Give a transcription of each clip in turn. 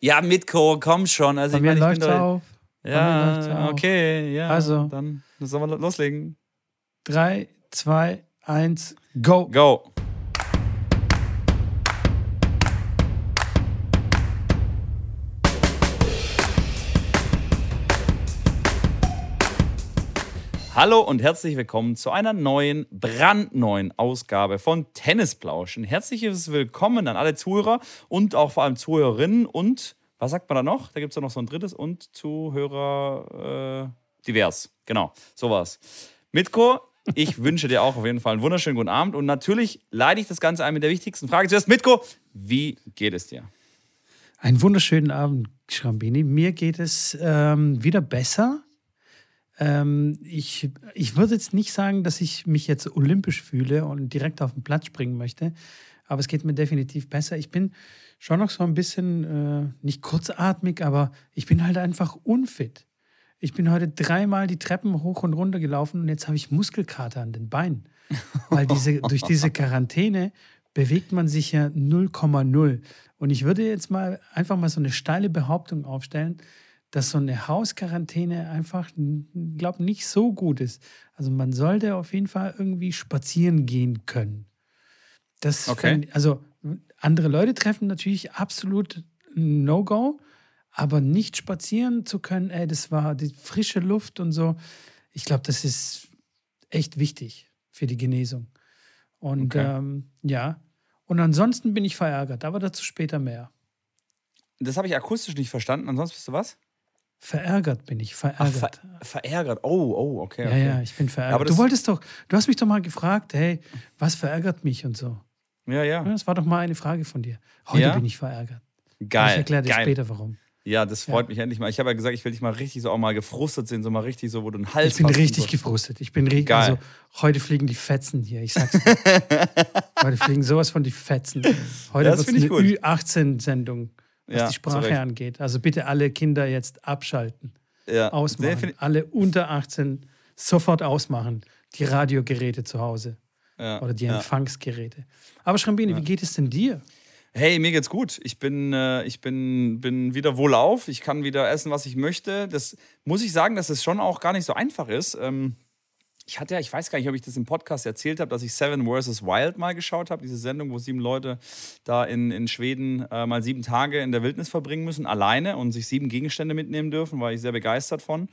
Ja, Mitko, komm schon. Also Bei ich mir meine, ich bin auf. Ja, okay, ja. Also. Dann sollen wir loslegen. Drei, zwei, eins, go. Go. Hallo und herzlich willkommen zu einer neuen, brandneuen Ausgabe von Tennisplauschen. Herzliches Willkommen an alle Zuhörer und auch vor allem Zuhörerinnen und, was sagt man da noch? Da gibt es ja noch so ein drittes und Zuhörer äh, divers. Genau, sowas. Mitko, ich wünsche dir auch auf jeden Fall einen wunderschönen guten Abend und natürlich leite ich das Ganze ein mit der wichtigsten Frage. Zuerst, Mitko, wie geht es dir? Einen wunderschönen Abend, Schrambini. Mir geht es ähm, wieder besser. Ähm, ich, ich würde jetzt nicht sagen, dass ich mich jetzt olympisch fühle und direkt auf den Platz springen möchte, aber es geht mir definitiv besser. Ich bin schon noch so ein bisschen, äh, nicht kurzatmig, aber ich bin halt einfach unfit. Ich bin heute dreimal die Treppen hoch und runter gelaufen und jetzt habe ich Muskelkater an den Beinen. Weil diese, durch diese Quarantäne bewegt man sich ja 0,0. Und ich würde jetzt mal einfach mal so eine steile Behauptung aufstellen, dass so eine Hausquarantäne einfach, glaube nicht so gut ist. Also man sollte auf jeden Fall irgendwie spazieren gehen können. Das Okay. fänd- also andere Leute treffen natürlich absolut No-Go, aber nicht spazieren zu können, ey, das war die frische Luft und so. Ich glaube, das ist echt wichtig für die Genesung. Und Okay. ähm, ja, und ansonsten bin ich verärgert, aber dazu später mehr. Das habe ich akustisch nicht verstanden. Ansonsten bist du was? Verärgert bin ich, Ach, verärgert. ver verärgert. Oh, oh, okay. ja, okay. ja, ich bin verärgert. aber du wolltest doch, du hast mich doch mal gefragt, hey, was verärgert mich und so. Ja, Ja, ja. Das war doch mal eine Frage von dir. Heute Ja? bin ich verärgert. Geil. ich erkläre dir geil. später, warum. Ja, das freut Ja. mich endlich mal. Ich habe ja gesagt, ich will dich mal richtig so auch mal gefrustet sehen, so mal richtig so, wo du einen Hals Ich bin richtig so. gefrustet. Ich bin richtig. Also, heute fliegen die Fetzen hier. Ich sag's dir. heute fliegen sowas von die Fetzen. Heute Ja, wird es eine gut. Ü18-Sendung, was Ja, die Sprache angeht. Also bitte alle Kinder jetzt abschalten, Ja. ausmachen. Alle unter 18 sofort ausmachen. Die Radiogeräte zu Hause ja, oder die. Empfangsgeräte. Aber Schrambini, wie geht es denn dir? Hey, mir geht's gut. Ich bin, äh, ich bin, bin wieder wohlauf. Ich kann wieder essen, was ich möchte. Das muss ich sagen, dass es schon auch gar nicht so einfach ist. Ähm, ich hatte ja, ich weiß gar nicht, ob ich das im Podcast erzählt habe, dass ich Seven vs. Wild mal geschaut habe. Diese Sendung, wo sieben Leute da in, in Schweden äh, mal sieben Tage in der Wildnis verbringen müssen, alleine und sich sieben Gegenstände mitnehmen dürfen. War ich sehr begeistert von.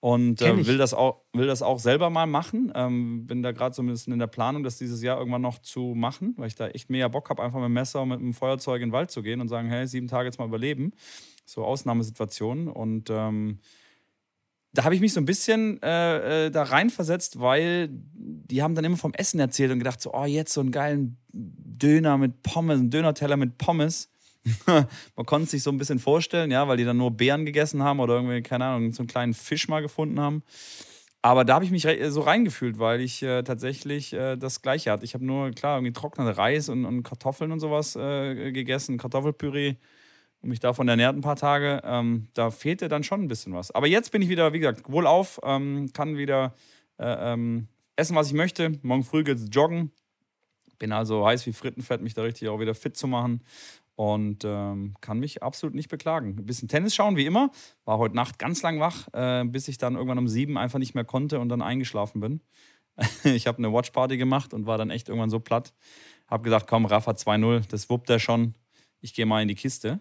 Und äh, will, das auch, will das auch selber mal machen. Ähm, bin da gerade so ein bisschen in der Planung, das dieses Jahr irgendwann noch zu machen, weil ich da echt mega Bock habe, einfach mit dem Messer und mit dem Feuerzeug in den Wald zu gehen und sagen, hey, sieben Tage jetzt mal überleben. So Ausnahmesituationen. Und ähm, da habe ich mich so ein bisschen äh, äh, da reinversetzt, weil die haben dann immer vom Essen erzählt und gedacht, so, oh, jetzt so einen geilen Döner mit Pommes, einen Dönerteller mit Pommes. Man konnte es sich so ein bisschen vorstellen, ja, weil die dann nur Beeren gegessen haben oder irgendwie, keine Ahnung, so einen kleinen Fisch mal gefunden haben. Aber da habe ich mich re- so reingefühlt, weil ich äh, tatsächlich äh, das Gleiche hatte. Ich habe nur, klar, irgendwie trockenen Reis und, und Kartoffeln und sowas äh, gegessen, Kartoffelpüree und mich davon ernährt ein paar Tage. Ähm, da fehlte dann schon ein bisschen was. Aber jetzt bin ich wieder, wie gesagt, wohlauf, ähm, kann wieder äh, ähm, essen, was ich möchte. Morgen früh geht's joggen. Bin also heiß wie Frittenfett, mich da richtig auch wieder fit zu machen. Und ähm, kann mich absolut nicht beklagen. Ein bisschen Tennis schauen, wie immer. War heute Nacht ganz lang wach, äh, bis ich dann irgendwann um sieben einfach nicht mehr konnte und dann eingeschlafen bin. ich habe eine Watchparty gemacht und war dann echt irgendwann so platt. Hab gesagt, komm, Rafa 2-0, das wuppt er schon. Ich gehe mal in die Kiste.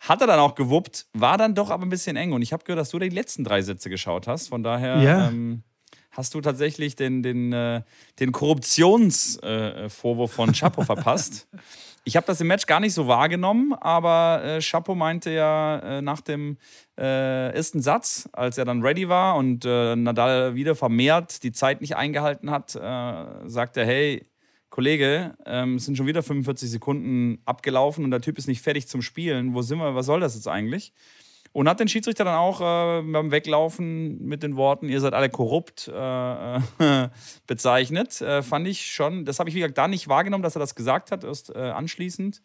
Hat er dann auch gewuppt, war dann doch aber ein bisschen eng. Und ich habe gehört, dass du die letzten drei Sätze geschaut hast. Von daher Ja. ähm, hast du tatsächlich den, den, äh, den Korruptionsvorwurf äh, von Chapo verpasst. Ich habe das im Match gar nicht so wahrgenommen, aber äh, Chapo meinte ja äh, nach dem äh, ersten Satz, als er dann ready war und äh, Nadal wieder vermehrt die Zeit nicht eingehalten hat, äh, sagt er, hey, Kollege, ähm, es sind schon wieder 45 Sekunden abgelaufen und der Typ ist nicht fertig zum Spielen. Wo sind wir? Was soll das jetzt eigentlich? Und hat den Schiedsrichter dann auch äh, beim Weglaufen mit den Worten, ihr seid alle korrupt, äh, äh, bezeichnet. Äh, fand ich schon, das habe ich wie gesagt da nicht wahrgenommen, dass er das gesagt hat, erst äh, anschließend.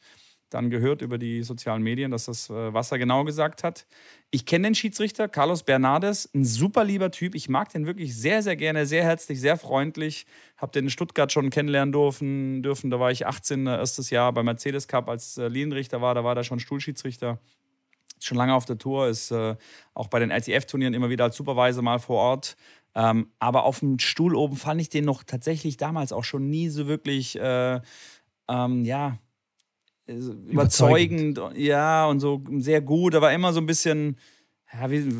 Dann gehört über die sozialen Medien, dass das, äh, was er genau gesagt hat. Ich kenne den Schiedsrichter, Carlos Bernardes, ein super lieber Typ. Ich mag den wirklich sehr, sehr gerne, sehr herzlich, sehr freundlich. Habe den in Stuttgart schon kennenlernen dürfen. dürfen. Da war ich 18, äh, erstes Jahr beim Mercedes Cup, als äh, Linienrichter war, da war der schon Stuhlschiedsrichter schon lange auf der Tour, ist auch bei den LTF-Turnieren immer wieder als Supervisor mal vor Ort. Ähm, aber auf dem Stuhl oben fand ich den noch tatsächlich damals auch schon nie so wirklich, äh, ähm, ja, überzeugend. überzeugend. Ja, und so sehr gut, aber immer so ein bisschen, ja, wie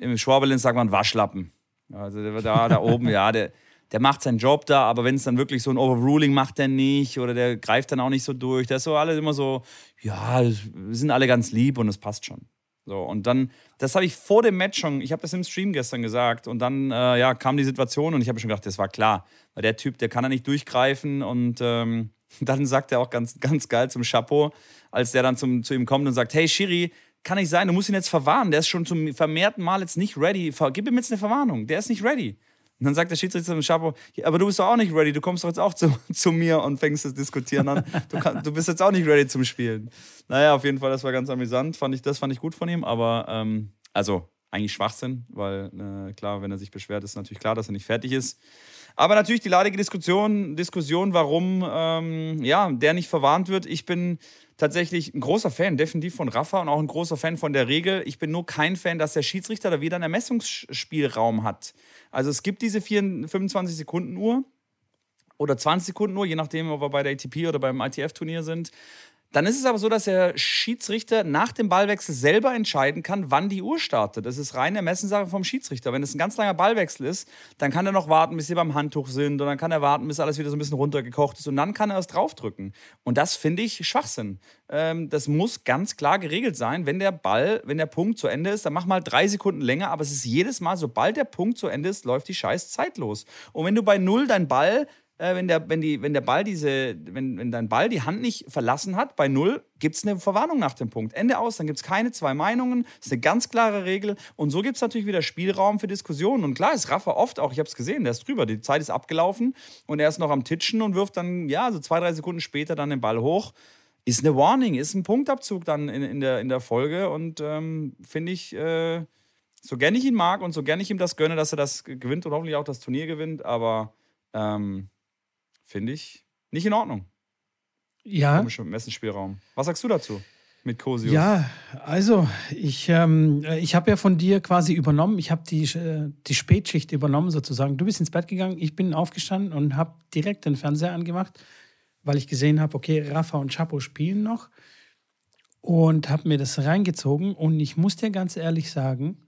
im Schwaberlin sagt man Waschlappen. Also da, da oben, ja, der, der macht seinen Job da, aber wenn es dann wirklich so ein Overruling macht, der nicht oder der greift dann auch nicht so durch. Das ist so alles immer so, ja, wir sind alle ganz lieb und es passt schon. So, und dann, das habe ich vor dem Match schon, ich habe das im Stream gestern gesagt und dann, äh, ja, kam die Situation und ich habe schon gedacht, das war klar. Weil der Typ, der kann da nicht durchgreifen und ähm, dann sagt er auch ganz, ganz geil zum Chapeau, als der dann zum, zu ihm kommt und sagt, hey Shiri, kann nicht sein, du musst ihn jetzt verwarnen, der ist schon zum vermehrten Mal jetzt nicht ready, gib ihm jetzt eine Verwarnung, der ist nicht ready. Und dann sagt der Schiedsrichter zum Chapo, aber du bist doch auch nicht ready, du kommst doch jetzt auch zu, zu mir und fängst das Diskutieren an. Du, kann, du, bist jetzt auch nicht ready zum Spielen. Naja, auf jeden Fall, das war ganz amüsant. Fand ich, das fand ich gut von ihm, aber ähm, also eigentlich Schwachsinn, weil äh, klar, wenn er sich beschwert, ist natürlich klar, dass er nicht fertig ist. Aber natürlich die leidige Diskussion, Diskussion warum ähm, ja, der nicht verwarnt wird. Ich bin tatsächlich ein großer Fan, definitiv von Rafa und auch ein großer Fan von der Regel. Ich bin nur kein Fan, dass der Schiedsrichter da wieder einen Ermessungsspielraum hat. Also es gibt diese 25 Sekunden Uhr oder 20 Sekunden Uhr, je nachdem, ob wir bei der ATP oder beim ITF-Turnier sind. Dann ist es aber so, dass der Schiedsrichter nach dem Ballwechsel selber entscheiden kann, wann die Uhr startet. Das ist reine Ermessenssache vom Schiedsrichter. Wenn es ein ganz langer Ballwechsel ist, dann kann er noch warten, bis sie beim Handtuch sind und dann kann er warten, bis alles wieder so ein bisschen runtergekocht ist und dann kann er erst draufdrücken. Und das finde ich Schwachsinn. Ähm, das muss ganz klar geregelt sein. Wenn der Ball, wenn der Punkt zu Ende ist, dann mach mal drei Sekunden länger, aber es ist jedes Mal, sobald der Punkt zu Ende ist, läuft die scheiß Zeit los. Und wenn du bei Null deinen Ball äh, wenn, der, wenn, die, wenn der Ball diese, wenn, wenn dein Ball die Hand nicht verlassen hat, bei null gibt es eine Verwarnung nach dem Punkt. Ende aus, dann gibt es keine zwei Meinungen. Das ist eine ganz klare Regel. Und so gibt es natürlich wieder Spielraum für Diskussionen. Und klar ist Rafa oft auch, ich habe es gesehen, der ist drüber, die Zeit ist abgelaufen und er ist noch am Titschen und wirft dann, ja, so zwei, drei Sekunden später dann den Ball hoch. Ist eine Warning, ist ein Punktabzug dann in, in, der, in der Folge. Und ähm, finde ich, äh, so gern ich ihn mag und so gern ich ihm das gönne, dass er das gewinnt und hoffentlich auch das Turnier gewinnt, aber ähm, finde ich nicht in Ordnung. Ja. Komischer Messenspielraum. Was sagst du dazu? Mit Cosius. Ja, also ich, ähm, ich habe ja von dir quasi übernommen, ich habe die, äh, die Spätschicht übernommen sozusagen. Du bist ins Bett gegangen, ich bin aufgestanden und habe direkt den Fernseher angemacht, weil ich gesehen habe, okay, Rafa und Chapo spielen noch und habe mir das reingezogen und ich muss dir ganz ehrlich sagen,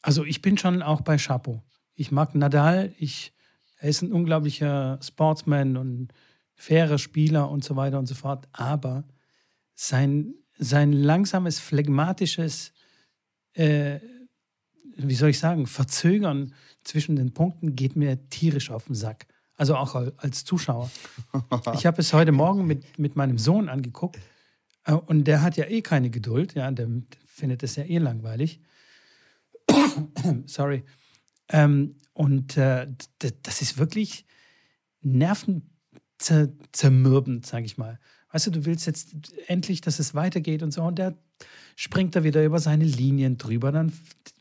also ich bin schon auch bei Chapo. Ich mag Nadal, ich er ist ein unglaublicher Sportsman und fairer Spieler und so weiter und so fort. Aber sein, sein langsames, phlegmatisches, äh, wie soll ich sagen, Verzögern zwischen den Punkten geht mir tierisch auf den Sack. Also auch als Zuschauer. Ich habe es heute Morgen mit, mit meinem Sohn angeguckt äh, und der hat ja eh keine Geduld. Ja, der findet es ja eh langweilig. Sorry. Ähm, und äh, das ist wirklich nervenzermürbend, sage ich mal. Weißt du, du willst jetzt endlich, dass es weitergeht und so. Und der springt da wieder über seine Linien drüber. Dann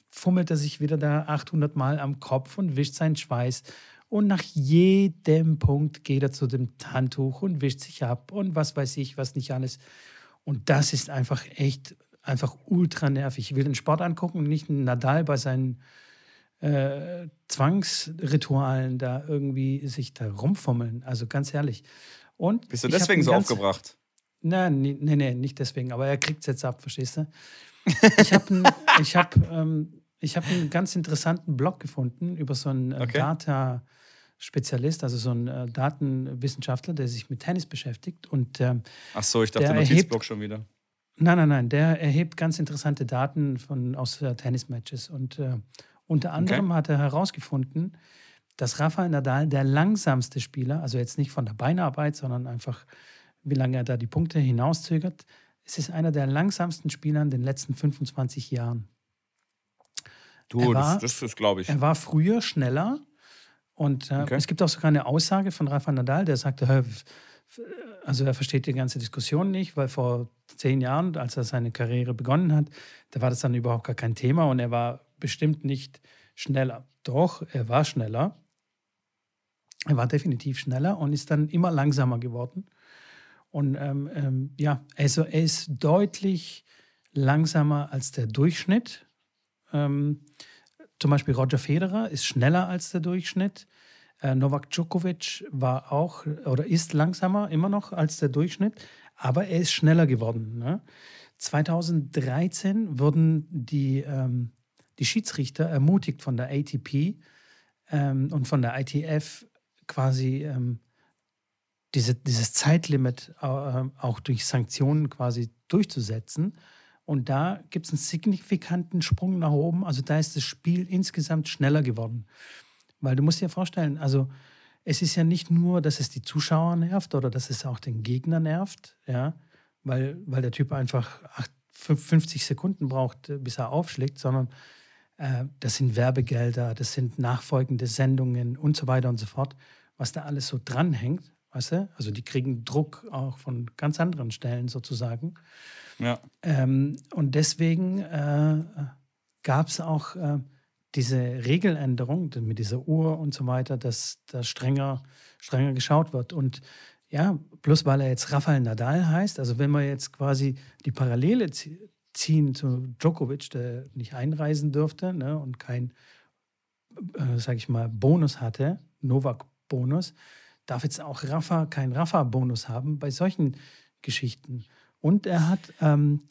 fummelt er sich wieder da 800 Mal am Kopf und wischt seinen Schweiß. Und nach jedem Punkt geht er zu dem Handtuch und wischt sich ab und was weiß ich, was nicht alles. Und das ist einfach echt, einfach ultra nervig. Ich will den Sport angucken und nicht Nadal bei seinen äh, Zwangsritualen da irgendwie sich da rumfummeln. Also ganz ehrlich. Und Bist du deswegen so ganz, aufgebracht? Nein, nee, nee, nee, nicht deswegen. Aber er kriegt es jetzt ab, verstehst du? Ich habe ich hab, ähm, hab einen ganz interessanten Blog gefunden über so einen äh, okay. Data- Spezialist, also so ein äh, Datenwissenschaftler, der sich mit Tennis beschäftigt. Und, ähm, Ach so, ich dachte Notizblock schon wieder. Nein, nein, nein. Der erhebt ganz interessante Daten von, aus äh, Tennismatches. Und äh, unter anderem okay. hat er herausgefunden, dass Rafael Nadal der langsamste Spieler, also jetzt nicht von der Beinarbeit, sondern einfach, wie lange er da die Punkte hinauszögert, es ist einer der langsamsten Spieler in den letzten 25 Jahren. Du, war, das, das glaube ich. Er war früher schneller und äh, okay. es gibt auch sogar eine Aussage von Rafael Nadal, der sagte, also er versteht die ganze Diskussion nicht, weil vor zehn Jahren, als er seine Karriere begonnen hat, da war das dann überhaupt gar kein Thema und er war bestimmt nicht schneller. Doch, er war schneller. Er war definitiv schneller und ist dann immer langsamer geworden. Und ähm, ähm, ja, also er ist deutlich langsamer als der Durchschnitt. Ähm, zum Beispiel Roger Federer ist schneller als der Durchschnitt. Äh, Novak Djokovic war auch oder ist langsamer immer noch als der Durchschnitt, aber er ist schneller geworden. Ne? 2013 wurden die, ähm, die Schiedsrichter ermutigt von der ATP ähm, und von der ITF quasi ähm, diese, dieses Zeitlimit äh, auch durch Sanktionen quasi durchzusetzen. Und da gibt es einen signifikanten Sprung nach oben. Also da ist das Spiel insgesamt schneller geworden. Weil du musst dir vorstellen, also es ist ja nicht nur, dass es die Zuschauer nervt oder dass es auch den Gegner nervt, ja, weil, weil der Typ einfach 50 Sekunden braucht, bis er aufschlägt, sondern das sind Werbegelder, das sind nachfolgende Sendungen und so weiter und so fort, was da alles so dranhängt, weißt du? Also die kriegen Druck auch von ganz anderen Stellen sozusagen. Ja. Ähm, und deswegen äh, gab es auch äh, diese Regeländerung mit dieser Uhr und so weiter, dass da strenger, strenger geschaut wird. Und ja, plus weil er jetzt Rafael Nadal heißt, also wenn wir jetzt quasi die Parallele ziehen zu Djokovic, der nicht einreisen durfte ne, und kein, äh, sag ich mal, Bonus hatte, Novak-Bonus, darf jetzt auch Rafa keinen Rafa-Bonus haben bei solchen Geschichten. Und er hat ähm,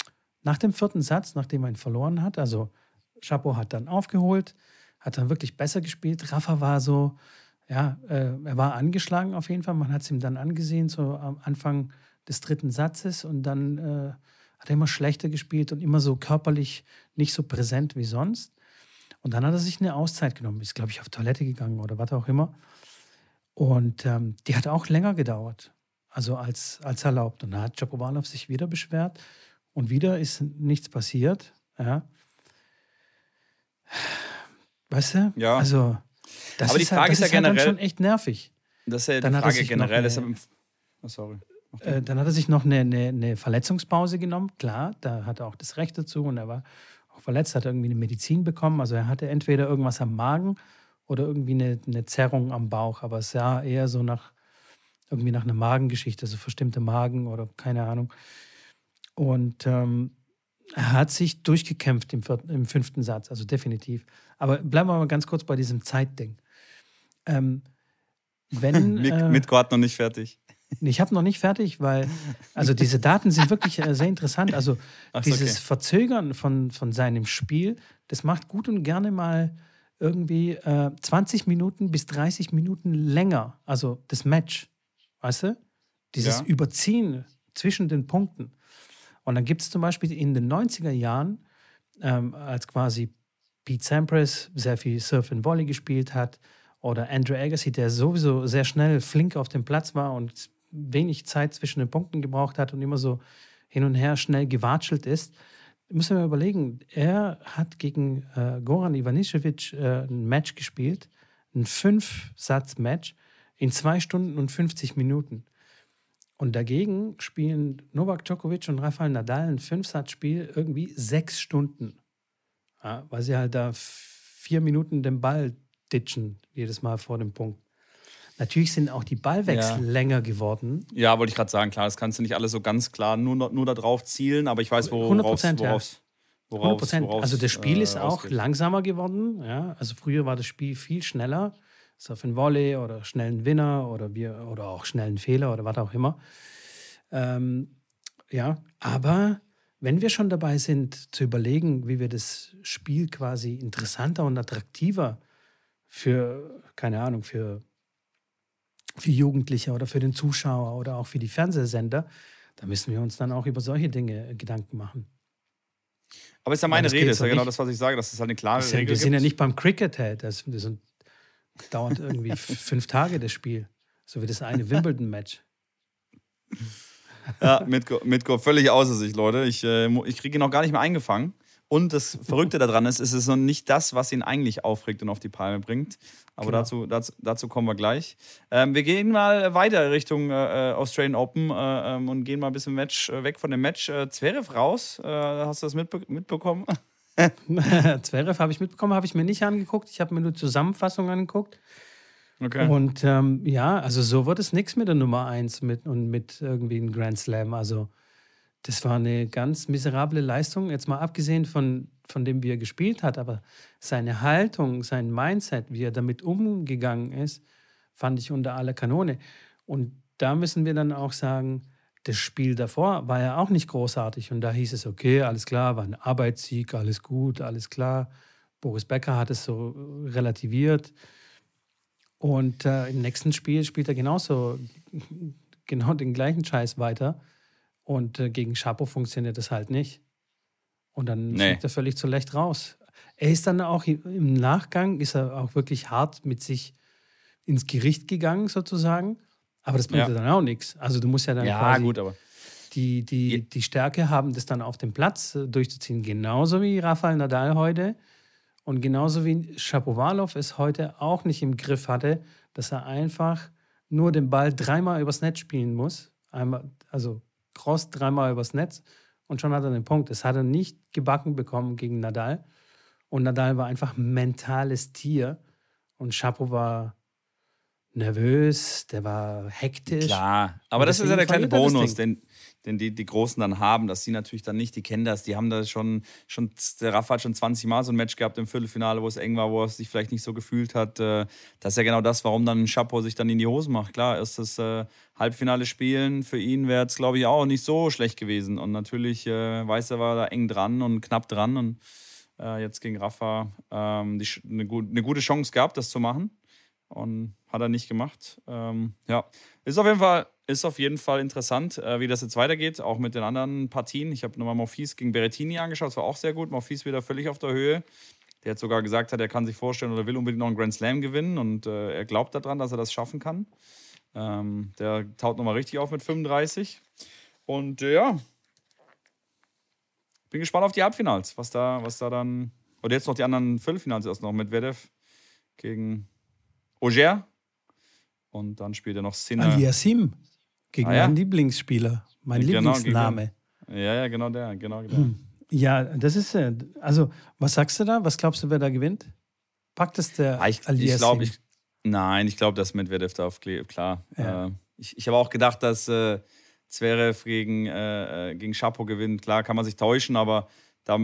nach dem vierten Satz, nachdem er ihn verloren hat, also Chapeau hat dann aufgeholt, hat dann wirklich besser gespielt. Rafa war so, ja, äh, er war angeschlagen auf jeden Fall. Man hat es ihm dann angesehen, so am Anfang des dritten Satzes. Und dann äh, hat er immer schlechter gespielt und immer so körperlich nicht so präsent wie sonst. Und dann hat er sich eine Auszeit genommen, ist, glaube ich, auf Toilette gegangen oder was auch immer. Und ähm, die hat auch länger gedauert, also als, als erlaubt. Und da hat Chapovalov sich wieder beschwert und wieder ist nichts passiert. Ja. Weißt du? Ja. Also, das Aber die ist, Frage halt, das ist ja ist halt generell- schon echt nervig. Das ist ja Dann die hat er Frage generell. Deshalb, oh, sorry. Äh, dann hat er sich noch eine, eine, eine Verletzungspause genommen. Klar, da hat er auch das Recht dazu und er war auch verletzt, hat irgendwie eine Medizin bekommen. Also er hatte entweder irgendwas am Magen oder irgendwie eine, eine Zerrung am Bauch, aber es sah eher so nach irgendwie nach einer Magengeschichte, also verstimmte Magen oder keine Ahnung. Und ähm, er hat sich durchgekämpft im, vierten, im fünften Satz, also definitiv. Aber bleiben wir mal ganz kurz bei diesem Zeitding. Ähm, wenn, Mit, äh, hat noch nicht fertig. Ich habe noch nicht fertig, weil also diese Daten sind wirklich äh, sehr interessant. Also Ach dieses okay. Verzögern von, von seinem Spiel, das macht gut und gerne mal irgendwie äh, 20 Minuten bis 30 Minuten länger. Also das Match, weißt du? Dieses Ja. Überziehen zwischen den Punkten. Und dann gibt es zum Beispiel in den 90er Jahren, ähm, als quasi Pete Sampras sehr viel Surf and Volley gespielt hat, oder Andrew Agassi, der sowieso sehr schnell flink auf dem Platz war und wenig Zeit zwischen den Punkten gebraucht hat und immer so hin und her schnell gewatschelt ist. Müssen wir überlegen, er hat gegen äh, Goran Ivanisevic äh, ein Match gespielt, ein Fünf-Satz-Match in zwei Stunden und 50 Minuten. Und dagegen spielen Novak Djokovic und Rafael Nadal ein Fünf-Satz-Spiel irgendwie sechs Stunden. Ja, weil sie halt da vier Minuten den Ball ditchen, jedes Mal vor dem Punkt. Natürlich sind auch die Ballwechsel Ja. länger geworden. Ja, wollte ich gerade sagen, klar, das kannst du nicht alles so ganz klar nur, nur da drauf zielen, aber ich weiß, worauf 100%, ja. worauf, 100 worauf, Prozent. worauf Also das Spiel äh, ist auch rausgeht. langsamer geworden. Ja? Also früher war das Spiel viel schneller. Surf and Volley oder schnellen Winner oder, wir, oder auch schnellen Fehler oder was auch immer. Ähm, ja, aber wenn wir schon dabei sind, zu überlegen, wie wir das Spiel quasi interessanter und attraktiver für, keine Ahnung, für, für Jugendliche oder für den Zuschauer oder auch für die Fernsehsender, da müssen wir uns dann auch über solche Dinge Gedanken machen. Aber ist ja meine das Rede, ist ja genau das, was ich sage, dass es halt eine klare Das sind, Regel wir sind ja gibt. nicht beim Cricket, hey. das, das sind, dauert irgendwie fünf Tage das Spiel. So wie das eine Wimbledon-Match. Ja, Mitko, Mitko völlig außer sich, Leute. Ich, äh, ich kriege ihn noch gar nicht mehr eingefangen. Und das Verrückte daran ist, es ist noch nicht das, was ihn eigentlich aufregt und auf die Palme bringt. Aber Genau. dazu, dazu, dazu kommen wir gleich. Ähm, wir gehen mal weiter Richtung äh, Australian Open äh, ähm, und gehen mal ein bisschen Match, äh, weg von dem Match. Äh, Zverev raus. Äh, hast du das mitbe mitbekommen? Zverev habe ich mitbekommen, habe ich mir nicht angeguckt. Ich habe mir nur Zusammenfassung angeguckt. Okay. Und ähm, ja, also so wird es nichts mit der Nummer 1 mit, und mit irgendwie einem Grand Slam. Also das war eine ganz miserable Leistung, jetzt mal abgesehen von, von dem, wie er gespielt hat, aber seine Haltung, sein Mindset, wie er damit umgegangen ist, fand ich unter aller Kanone. Und da müssen wir dann auch sagen, das Spiel davor war ja auch nicht großartig. Und da hieß es, okay, alles klar, war ein Arbeitssieg, alles gut, alles klar. Boris Becker hat es so relativiert. Und äh, im nächsten Spiel spielt er genauso, genau den gleichen Scheiß weiter. Und äh, gegen Chapo funktioniert das halt nicht. Und dann nee. fliegt er völlig zurecht raus. Er ist dann auch im Nachgang, ist er auch wirklich hart mit sich ins Gericht gegangen, sozusagen. Aber das bringt ja. dann auch nichts. Also du musst ja dann ja, gut, aber die, die, die Stärke haben, das dann auf dem Platz äh, durchzuziehen. Genauso wie Rafael Nadal heute und genauso wie Shapovalov es heute auch nicht im Griff hatte, dass er einfach nur den Ball dreimal übers Netz spielen muss. Einmal, also Cross dreimal übers Netz und schon hat er den Punkt. Das hat er nicht gebacken bekommen gegen Nadal. Und Nadal war einfach ein mentales Tier. Und Chapo war nervös, der war hektisch. Klar, aber das ist ja der kleine Bonus, den, den die, die Großen dann haben, dass sie natürlich dann nicht, die kennen das, die haben da schon, schon der Rafa hat schon 20 Mal so ein Match gehabt im Viertelfinale, wo es eng war, wo er sich vielleicht nicht so gefühlt hat. Äh, das ist ja genau das, warum dann Chapo sich dann in die Hose macht. Klar, ist das äh, Halbfinale spielen, für ihn wäre es, glaube ich, auch nicht so schlecht gewesen. Und natürlich äh, weiß er, war da eng dran und knapp dran und äh, jetzt gegen Rafa ähm, die, eine, eine gute Chance gehabt, das zu machen. Und hat er nicht gemacht. Ähm, ja, ist auf jeden Fall, ist auf jeden Fall interessant, äh, wie das jetzt weitergeht, auch mit den anderen Partien. Ich habe nochmal Morphis gegen Berettini angeschaut, das war auch sehr gut. Morphis wieder völlig auf der Höhe. Der hat sogar gesagt, hat, er kann sich vorstellen oder will unbedingt noch einen Grand Slam gewinnen und äh, er glaubt daran, dass er das schaffen kann. Ähm, der taut nochmal richtig auf mit 35. Und äh, ja, bin gespannt auf die Halbfinals, was da, was da dann. Oder jetzt noch die anderen Viertelfinals erst noch mit Vedev gegen Auger. Und dann spielt er noch Sinner. Aliasim, gegen ah, ja? meinen Lieblingsspieler, mein genau, Lieblingsname. Gegen, ja, ja, genau der, genau der. Hm. Ja, das ist, äh, also, was sagst du da? Was glaubst du, wer da gewinnt? Packt es der ah, ich, Aliasim? Ich glaube, ich, nein, ich glaube, dass Medvedev da auf klar. Ja. Äh, ich ich habe auch gedacht, dass äh, Zverev gegen, äh, äh, gegen Chapo gewinnt. Klar, kann man sich täuschen, aber da,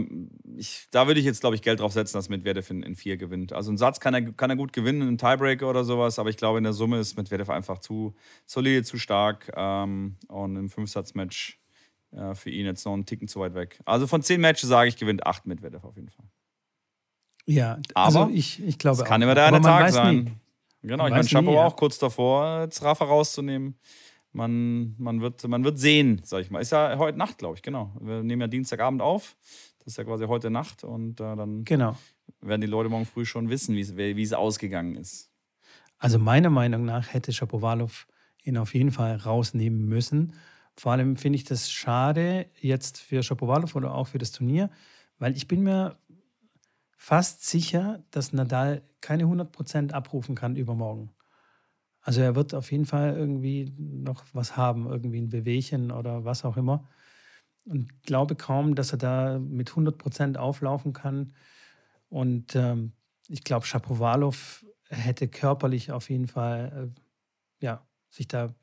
ich, da würde ich jetzt, glaube ich, Geld drauf setzen, dass Medvedev in, in vier gewinnt. Also einen Satz kann er, kann er gut gewinnen, einen Tiebreaker oder sowas, aber ich glaube, in der Summe ist Medvedev einfach zu solide, zu stark ähm, und im Fünfsatzmatch äh, für ihn jetzt noch einen Ticken zu weit weg. Also von zehn Matches sage ich, gewinnt acht Medvedev auf jeden Fall. Ja, aber also ich, ich glaube. Es kann immer der eine Tag sein. Nie. Genau, man ich meine, Chapeau ja. auch kurz davor, jetzt Rafa rauszunehmen man, man, wird, man wird sehen, sag ich mal. Ist ja heute Nacht, glaube ich, genau. Wir nehmen ja Dienstagabend auf. Das ist ja quasi heute Nacht und äh, dann genau. werden die Leute morgen früh schon wissen, wie es ausgegangen ist. Also meiner Meinung nach hätte Shapovalov ihn auf jeden Fall rausnehmen müssen. Vor allem finde ich das schade jetzt für Shapovalov oder auch für das Turnier, weil ich bin mir fast sicher, dass Nadal keine 100% abrufen kann übermorgen. Also er wird auf jeden Fall irgendwie noch was haben, irgendwie ein Bewegchen oder was auch immer und glaube kaum, dass er da mit 100 Prozent auflaufen kann. Und ähm, ich glaube, Shapovalov hätte körperlich auf jeden Fall äh, ja, sich da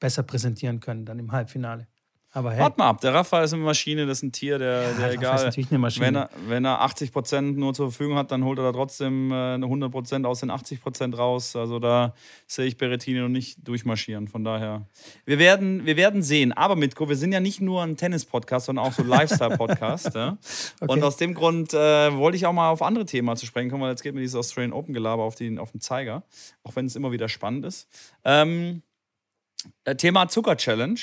besser präsentieren können dann im Halbfinale. Aber hey. Warte mal ab, der Rafa ist eine Maschine, das ist ein Tier, der, ja, der egal. Ist natürlich eine Maschine. Wenn er, wenn er 80 Prozent nur zur Verfügung hat, dann holt er da trotzdem äh, 100 Prozent aus den 80 Prozent raus. Also da sehe ich Berettini noch nicht durchmarschieren. Von daher, wir werden, wir werden sehen. Aber Mitko, wir sind ja nicht nur ein Tennis-Podcast, sondern auch so Lifestyle-Podcast. ja? okay. Und aus dem Grund äh, wollte ich auch mal auf andere Themen zu sprechen kommen, weil jetzt geht mir dieses Australian Open-Gelaber auf, auf den Zeiger. Auch wenn es immer wieder spannend ist. Ähm, äh, Thema Zucker-Challenge.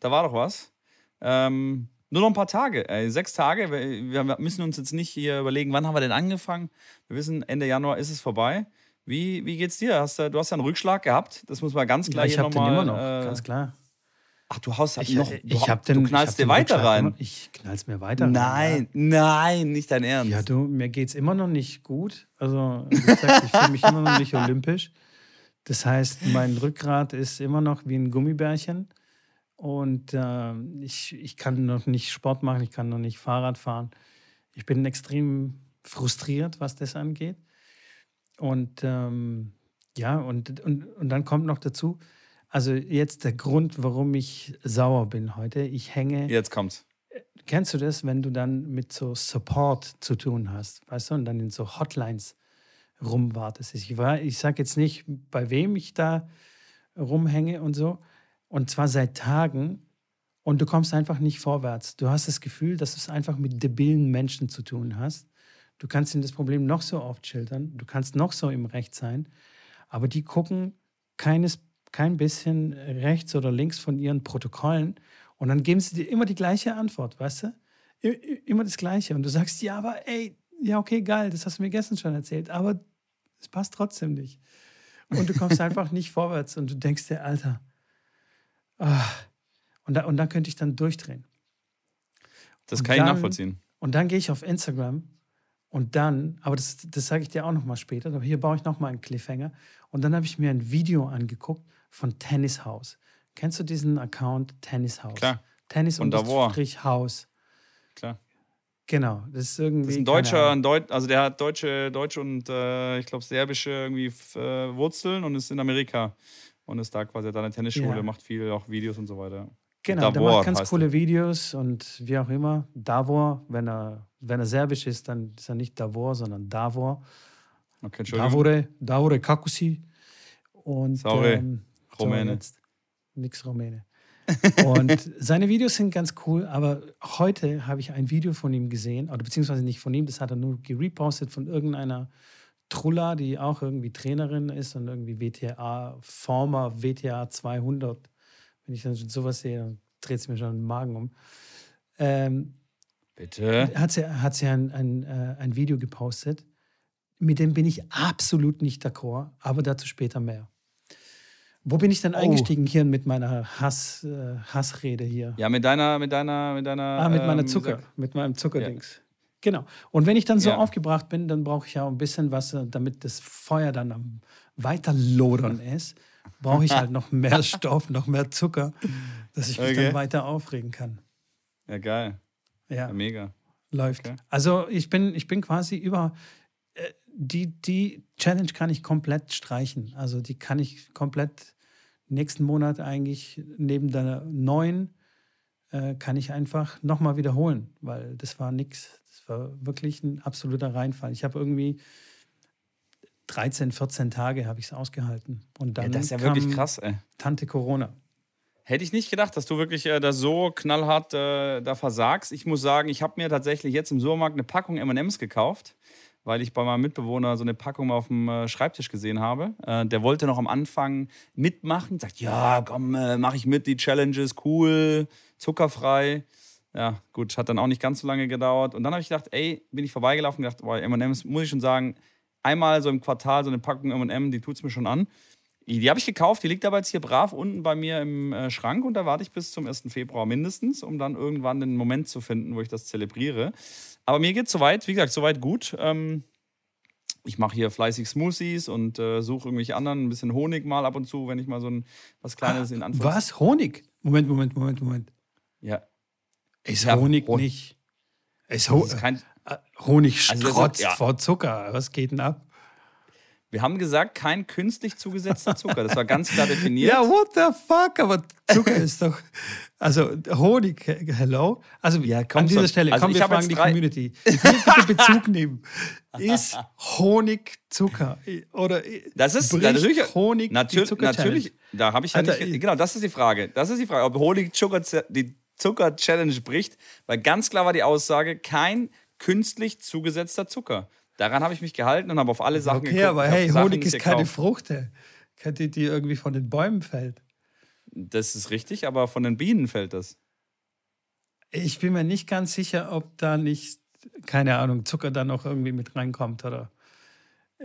Da war doch was. Ähm, nur noch ein paar Tage, äh, sechs Tage. Wir müssen uns jetzt nicht hier überlegen, wann haben wir denn angefangen. Wir wissen, Ende Januar ist es vorbei. Wie, wie geht's dir? Hast, du hast ja einen Rückschlag gehabt. Das muss man ganz klar ja, ich habe den immer noch, äh, ganz klar. Ach, du hast ich, noch. Ich, du, hab den, du knallst dir weiter rein. Ich knall's mir weiter nein, rein. Nein, nein, nicht dein Ernst. Ja, du, mir geht's immer noch nicht gut. Also, wie gesagt, ich fühle mich immer noch nicht olympisch. Das heißt, mein Rückgrat ist immer noch wie ein Gummibärchen. Und äh, ich, ich kann noch nicht Sport machen, ich kann noch nicht Fahrrad fahren. Ich bin extrem frustriert, was das angeht. Und ähm, ja, und, und, und dann kommt noch dazu, also jetzt der Grund, warum ich sauer bin heute. Ich hänge. Jetzt kommt's. Kennst du das, wenn du dann mit so Support zu tun hast, weißt du, und dann in so Hotlines rumwartest? Ich, war, ich sage jetzt nicht, bei wem ich da rumhänge und so, und zwar seit Tagen, und du kommst einfach nicht vorwärts. Du hast das Gefühl, dass du es einfach mit debilen Menschen zu tun hast. Du kannst ihnen das Problem noch so oft schildern, du kannst noch so im Recht sein, aber die gucken keines, kein bisschen rechts oder links von ihren Protokollen und dann geben sie dir immer die gleiche Antwort, weißt du? Immer das Gleiche. Und du sagst, ja, aber ey, ja, okay, geil, das hast du mir gestern schon erzählt, aber es passt trotzdem nicht. Und du kommst einfach nicht vorwärts und du denkst dir, Alter. Und, da, und da könnte ich dann durchdrehen. Das kann dann, ich nachvollziehen. Und dann gehe ich auf Instagram und dann, aber das, das sage ich dir auch nochmal später, aber hier baue ich nochmal einen Cliffhanger. Und dann habe ich mir ein Video angeguckt von Tennis House. Kennst du diesen Account Tennis House? Klar. Tennis und Strich Haus. Klar. Genau, das ist irgendwie. Das ist ein Deutscher, ein Deut also der hat deutsche, deutsche und äh, ich glaube serbische irgendwie äh, Wurzeln und ist in Amerika und ist da quasi hat eine Tennisschule, ja. macht viel auch Videos und so weiter. Genau, Davor der macht ganz coole er. Videos und wie auch immer. Davor, wenn er, wenn er serbisch ist, dann ist er nicht Davor, sondern Davor. Okay, Davore, Davore Kakusi. Und Sorry, ähm, Rumäne. So nichts Rumäne. und seine Videos sind ganz cool, aber heute habe ich ein Video von ihm gesehen, oder beziehungsweise nicht von ihm, das hat er nur gerepostet von irgendeiner Trulla, die auch irgendwie Trainerin ist und irgendwie WTA, Former WTA 200. Wenn ich dann sowas sehe, dann dreht es mir schon den Magen um. Ähm, Bitte? Hat sie, hat sie ein, ein, äh, ein Video gepostet, mit dem bin ich absolut nicht d'accord, aber dazu später mehr. Wo bin ich denn oh. eingestiegen hier mit meiner Hass, äh, Hassrede hier? Ja, mit deiner, mit deiner, mit deiner. Ah, mit meiner ähm, Zucker, mit meinem Zuckerdings. Ja. Genau. Und wenn ich dann so ja. aufgebracht bin, dann brauche ich ja ein bisschen was, äh, damit das Feuer dann am weiterlodern ist, brauche ich halt noch mehr Stoff, noch mehr Zucker, dass ich mich okay. dann weiter aufregen kann. Ja, geil. Ja. ja mega. Läuft. Okay. Also ich bin, ich bin quasi über, äh, die, die Challenge kann ich komplett streichen. Also die kann ich komplett nächsten Monat eigentlich neben der neuen äh, kann ich einfach nochmal wiederholen, weil das war nichts. Das war wirklich ein absoluter Reinfall. Ich habe irgendwie 13, 14 Tage habe ich es ausgehalten. Und dann ja, das ist ja wirklich krass, ey. Tante Corona. Hätte ich nicht gedacht, dass du wirklich äh, da so knallhart äh, da versagst. Ich muss sagen, ich habe mir tatsächlich jetzt im Supermarkt eine Packung M&M's gekauft weil ich bei meinem Mitbewohner so eine Packung auf dem äh, Schreibtisch gesehen habe. Äh, der wollte noch am Anfang mitmachen, sagt, ja, komm, äh, mache ich mit, die Challenges, cool, zuckerfrei. Ja, gut, hat dann auch nicht ganz so lange gedauert. Und dann habe ich gedacht, ey, bin ich vorbeigelaufen und gedacht, boah, M&M's, muss ich schon sagen, einmal so im Quartal so eine Packung M&M, die tut es mir schon an. Die habe ich gekauft, die liegt aber jetzt hier brav unten bei mir im äh, Schrank und da warte ich bis zum 1. Februar mindestens, um dann irgendwann den Moment zu finden, wo ich das zelebriere. Aber mir geht es soweit, wie gesagt, soweit gut. Ähm, ich mache hier fleißig Smoothies und äh, suche irgendwelche anderen, ein bisschen Honig mal ab und zu, wenn ich mal so ein was Kleines ah, in Anführungszeichen. Was? Honig? Moment, Moment, Moment, Moment. Ja. Ist Honig Hon nicht. Ist, Ho ist kein, äh, Honig strotzt also ja. vor Zucker. Was geht denn ab? Wir haben gesagt, kein künstlich zugesetzter Zucker. Das war ganz klar definiert. ja, what the fuck? Aber Zucker ist doch. Also Honig, hello? Also ja, komm, an dieser. Stelle, also komm, wir fragen die Community. bitte Bezug nehmen. Ist Honig Zucker? Oder das ist natürlich Honig natürlich, natürlich da habe ich ja Alter, nicht, genau, das ist die Frage. Das ist die Frage, ob Honig Zucker, die Zucker Challenge bricht, weil ganz klar war die Aussage, kein künstlich zugesetzter Zucker. Daran habe ich mich gehalten und habe auf alle Sachen okay, geguckt. Okay, aber hey, Honig ist keine Frucht, die, die irgendwie von den Bäumen fällt. Das ist richtig, aber von den Bienen fällt das. Ich bin mir nicht ganz sicher, ob da nicht, keine Ahnung, Zucker da noch irgendwie mit reinkommt oder.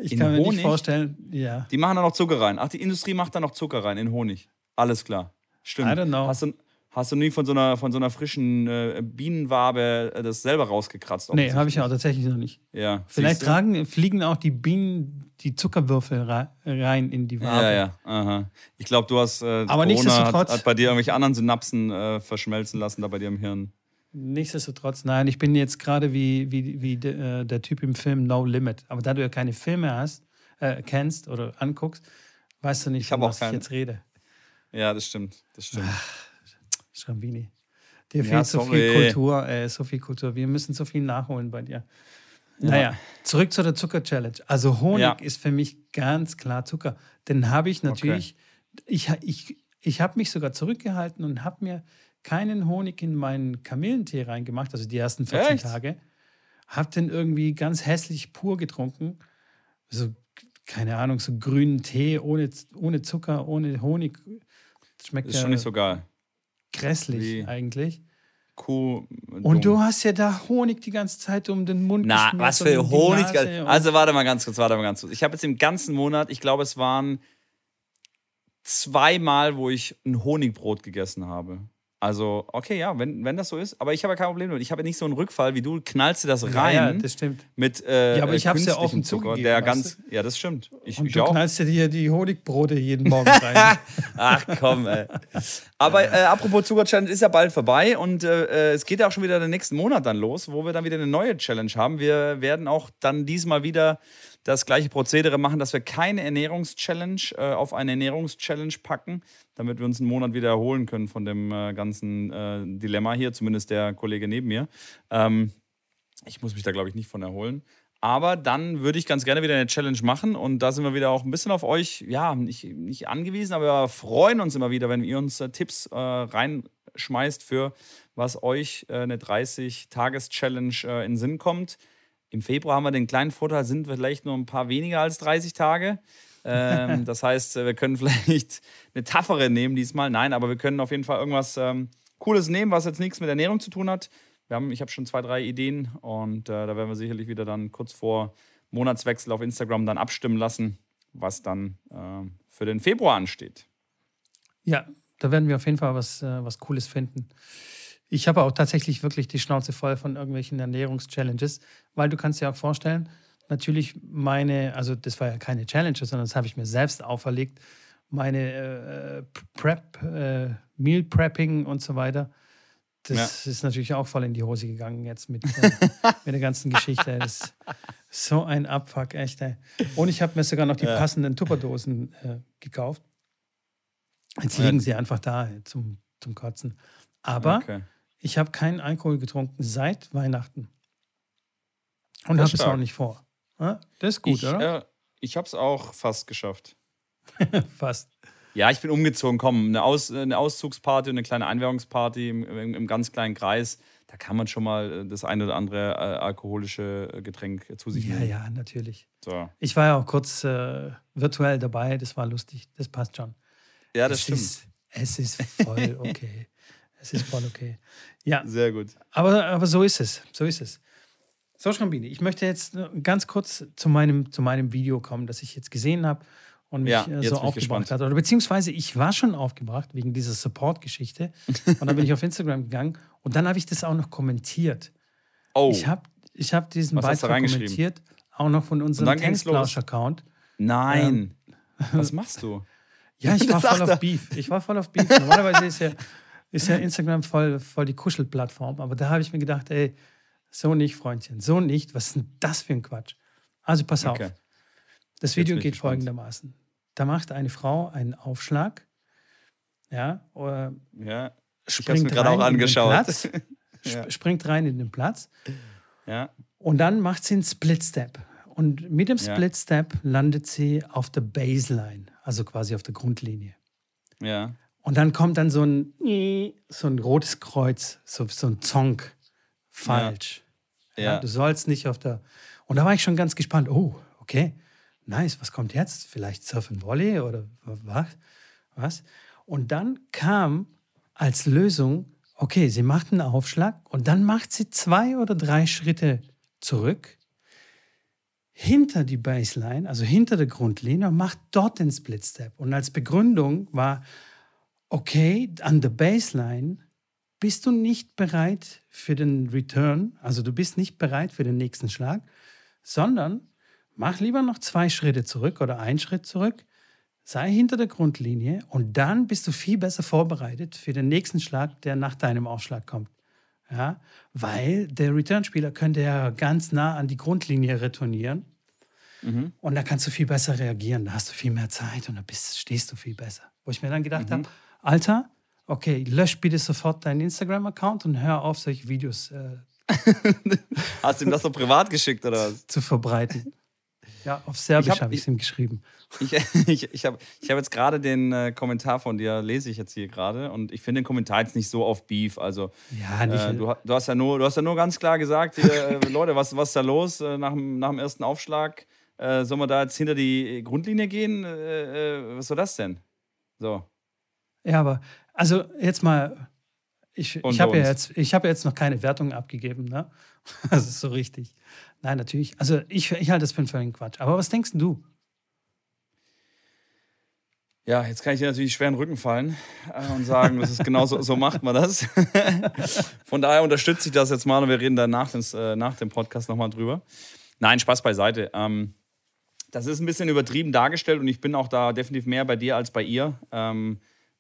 Ich in kann mir Honig? nicht vorstellen, ja. Die machen da noch Zucker rein. Ach, die Industrie macht da noch Zucker rein in Honig. Alles klar. Stimmt. I don't know. Hast du, Hast du nie von so einer, von so einer frischen äh, Bienenwabe äh, das selber rausgekratzt? Nee, habe ich auch tatsächlich noch nicht. Ja. Vielleicht tragen, fliegen auch die Bienen die Zuckerwürfel rein in die Wabe. Ja, ja. Aha. Ich glaube, du hast. Äh, Aber Corona nichtsdestotrotz. Hat, hat bei dir irgendwelche anderen Synapsen äh, verschmelzen lassen, da bei dir im Hirn. Nichtsdestotrotz, nein, ich bin jetzt gerade wie, wie, wie de, äh, der Typ im Film No Limit. Aber da du ja keine Filme hast, äh, kennst oder anguckst, weißt du nicht, von was ich jetzt rede. Ja, das stimmt. Das stimmt. Schrambini. Dir fehlt so viel Kultur, äh, so viel Kultur. Wir müssen so viel nachholen bei dir. Naja, zurück zu der Zucker-Challenge. Also Honig ja. ist für mich ganz klar Zucker. Den habe ich natürlich, okay. ich, ich, ich habe mich sogar zurückgehalten und habe mir keinen Honig in meinen Kamillentee reingemacht, also die ersten 14 Echt? Tage. Habe den irgendwie ganz hässlich pur getrunken. So, keine Ahnung, so grünen Tee ohne, ohne Zucker, ohne Honig. Das schmeckt ist ja schon nicht so geil. Grässlich Wie? eigentlich. Kuh. Und du hast ja da Honig die ganze Zeit um den Mund Na, was für Honig? Also warte mal ganz kurz, warte mal ganz kurz. Ich habe jetzt im ganzen Monat, ich glaube, es waren zweimal, wo ich ein Honigbrot gegessen habe. Also, okay, ja, wenn, wenn das so ist. Aber ich habe ja kein Problem damit. Ich habe nicht so einen Rückfall wie du. Knallst du das rein. Ja, ja das stimmt. Mit äh, ja, aber ich habe es ja offen Zucker. Der ganz, ja, das stimmt. Ich, Und ich du auch. knallst dir die Honigbrote jeden Morgen rein. Ach komm, ey. Aber äh, apropos Zucker-Challenge ist ja bald vorbei. Und äh, äh, es geht ja auch schon wieder den nächsten Monat dann los, wo wir dann wieder eine neue Challenge haben. Wir werden auch dann diesmal wieder das gleiche Prozedere machen, dass wir keine Ernährungschallenge äh, auf eine Ernährungschallenge packen, damit wir uns einen Monat wieder erholen können von dem äh, ganzen äh, Dilemma hier, zumindest der Kollege neben mir. Ähm, ich muss mich da, glaube ich, nicht von erholen. Aber dann würde ich ganz gerne wieder eine Challenge machen und da sind wir wieder auch ein bisschen auf euch, ja, nicht, nicht angewiesen, aber wir freuen uns immer wieder, wenn ihr uns äh, Tipps äh, reinschmeißt für was euch äh, eine 30-Tages-Challenge äh, in Sinn kommt. Im Februar haben wir den kleinen Vorteil, sind wir vielleicht nur ein paar weniger als 30 Tage. Ähm, das heißt, wir können vielleicht eine taffere nehmen diesmal. Nein, aber wir können auf jeden Fall irgendwas ähm, Cooles nehmen, was jetzt nichts mit Ernährung zu tun hat. Wir haben, ich habe schon zwei, drei Ideen und äh, da werden wir sicherlich wieder dann kurz vor Monatswechsel auf Instagram dann abstimmen lassen, was dann äh, für den Februar ansteht. Ja, da werden wir auf jeden Fall was, äh, was Cooles finden. Ich habe auch tatsächlich wirklich die Schnauze voll von irgendwelchen Ernährungschallenges, weil du kannst dir auch vorstellen, natürlich meine, also das war ja keine Challenge, sondern das habe ich mir selbst auferlegt, meine äh, Prep, äh, Meal Prepping und so weiter. Das ja. ist natürlich auch voll in die Hose gegangen jetzt mit, äh, mit der ganzen Geschichte. Das ist so ein Abfuck, echt. Ey. Und ich habe mir sogar noch die ja. passenden Tupperdosen äh, gekauft. Jetzt liegen sie einfach da zum, zum Kotzen. Aber okay. Ich habe keinen Alkohol getrunken seit Weihnachten. Und habe es auch nicht vor. Das ist gut, ich, oder? Äh, ich habe es auch fast geschafft. fast. Ja, ich bin umgezogen. Komm, eine, Aus, eine Auszugsparty und eine kleine Einweihungsparty im, im, im, ganz kleinen Kreis. Da kann man schon mal äh, das eine oder andere äh, alkoholische äh, Getränk zu sich nehmen. Ja, ja, natürlich. So. Ich war ja auch kurz äh, virtuell dabei. Das war lustig. Das passt schon. Ja, das es stimmt. Ist, es ist voll okay. Es ist voll okay. Ja. Sehr gut. Aber, aber so ist es. So ist es. So, Schrambini, ich möchte jetzt ganz kurz zu meinem, zu meinem Video kommen, das ich jetzt gesehen habe und mich ja, äh, so aufgebracht hat. Oder beziehungsweise ich war schon aufgebracht wegen dieser Support-Geschichte. und dann bin ich auf Instagram gegangen und dann habe ich das auch noch kommentiert. Oh. Ich habe ich hab diesen Was Beitrag kommentiert, auch noch von unserem Tennisplausch-Account. Nein. Ähm, Was machst du? Ja, ich war voll auf Beef. Ich war voll auf Beef. Normalerweise ist ja ist ja Instagram voll, voll die Kuschelplattform. Aber da habe ich mir gedacht, ey, so nicht, Freundchen, so nicht. Was ist denn das für ein Quatsch? Also pass okay. auf. Das Video geht folgendermaßen. Da macht eine Frau einen Aufschlag. Ja, oder ja mir gerade auch angeschaut. Platz, ja. Springt rein in den Platz. Ja. Und dann macht sie einen Split Step. Und mit dem Split Step landet sie auf der Baseline, also quasi auf der Grundlinie. Ja. Und dann kommt dann so ein, so ein rotes Kreuz, so, so ein Zonk. Falsch. Ja. ja. Du sollst nicht auf der. Und da war ich schon ganz gespannt. Oh, okay, nice. Was kommt jetzt? Vielleicht Surfen Volley oder was? Was? Und dann kam als Lösung, okay, sie macht einen Aufschlag und dann macht sie zwei oder drei Schritte zurück hinter die Baseline, also hinter der Grundlinie und macht dort den Split Step. Und als Begründung war, okay, an der Baseline bist du nicht bereit für den Return, also du bist nicht bereit für den nächsten Schlag, sondern mach lieber noch zwei Schritte zurück oder einen Schritt zurück, sei hinter der Grundlinie und dann bist du viel besser vorbereitet für den nächsten Schlag, der nach deinem Aufschlag kommt. Ja, weil der Return-Spieler könnte ja ganz nah an die Grundlinie retournieren mhm. und da kannst du viel besser reagieren, da hast du viel mehr Zeit und da bist, stehst du viel besser. Wo ich mir dann gedacht mhm. habe, Alter, Okay, lösch bitte sofort deinen Instagram-Account und hör auf, solche Videos äh, Hast du ihm das so privat geschickt oder was? zu verbreiten. Ja, auf Serbisch habe ich es ihm geschrieben. Ich, ich, ich habe ich hab jetzt gerade den äh, Kommentar von dir, lese ich jetzt hier gerade. Und ich finde den Kommentar jetzt nicht so auf Beef. Also, Ja, nicht. äh, du, du, hast ja nur, du hast ja nur ganz klar gesagt, hier, äh, Leute, was, was ist da los äh, nach, dem, nach dem ersten Aufschlag? Äh, sollen wir da jetzt hinter die Grundlinie gehen? Äh, äh, was soll das denn? So. Ja, aber also jetzt mal, ich, ich habe ja, jetzt- ich hab ja jetzt noch keine Wertung abgegeben, ne? Das ist so richtig. Nein, natürlich. Also ich, ich halte das für einen völligen Quatsch. Aber was denkst du? Ja, jetzt kann ich dir natürlich schwer in den Rücken fallen äh, und sagen, das ist genau so, so macht man das. Von daher unterstütze ich das jetzt mal und wir reden dann nach, des, äh, nach dem Podcast nochmal drüber. Nein, Spaß beiseite. Ähm, das ist ein bisschen übertrieben dargestellt und ich bin auch da definitiv mehr bei dir als bei ihr.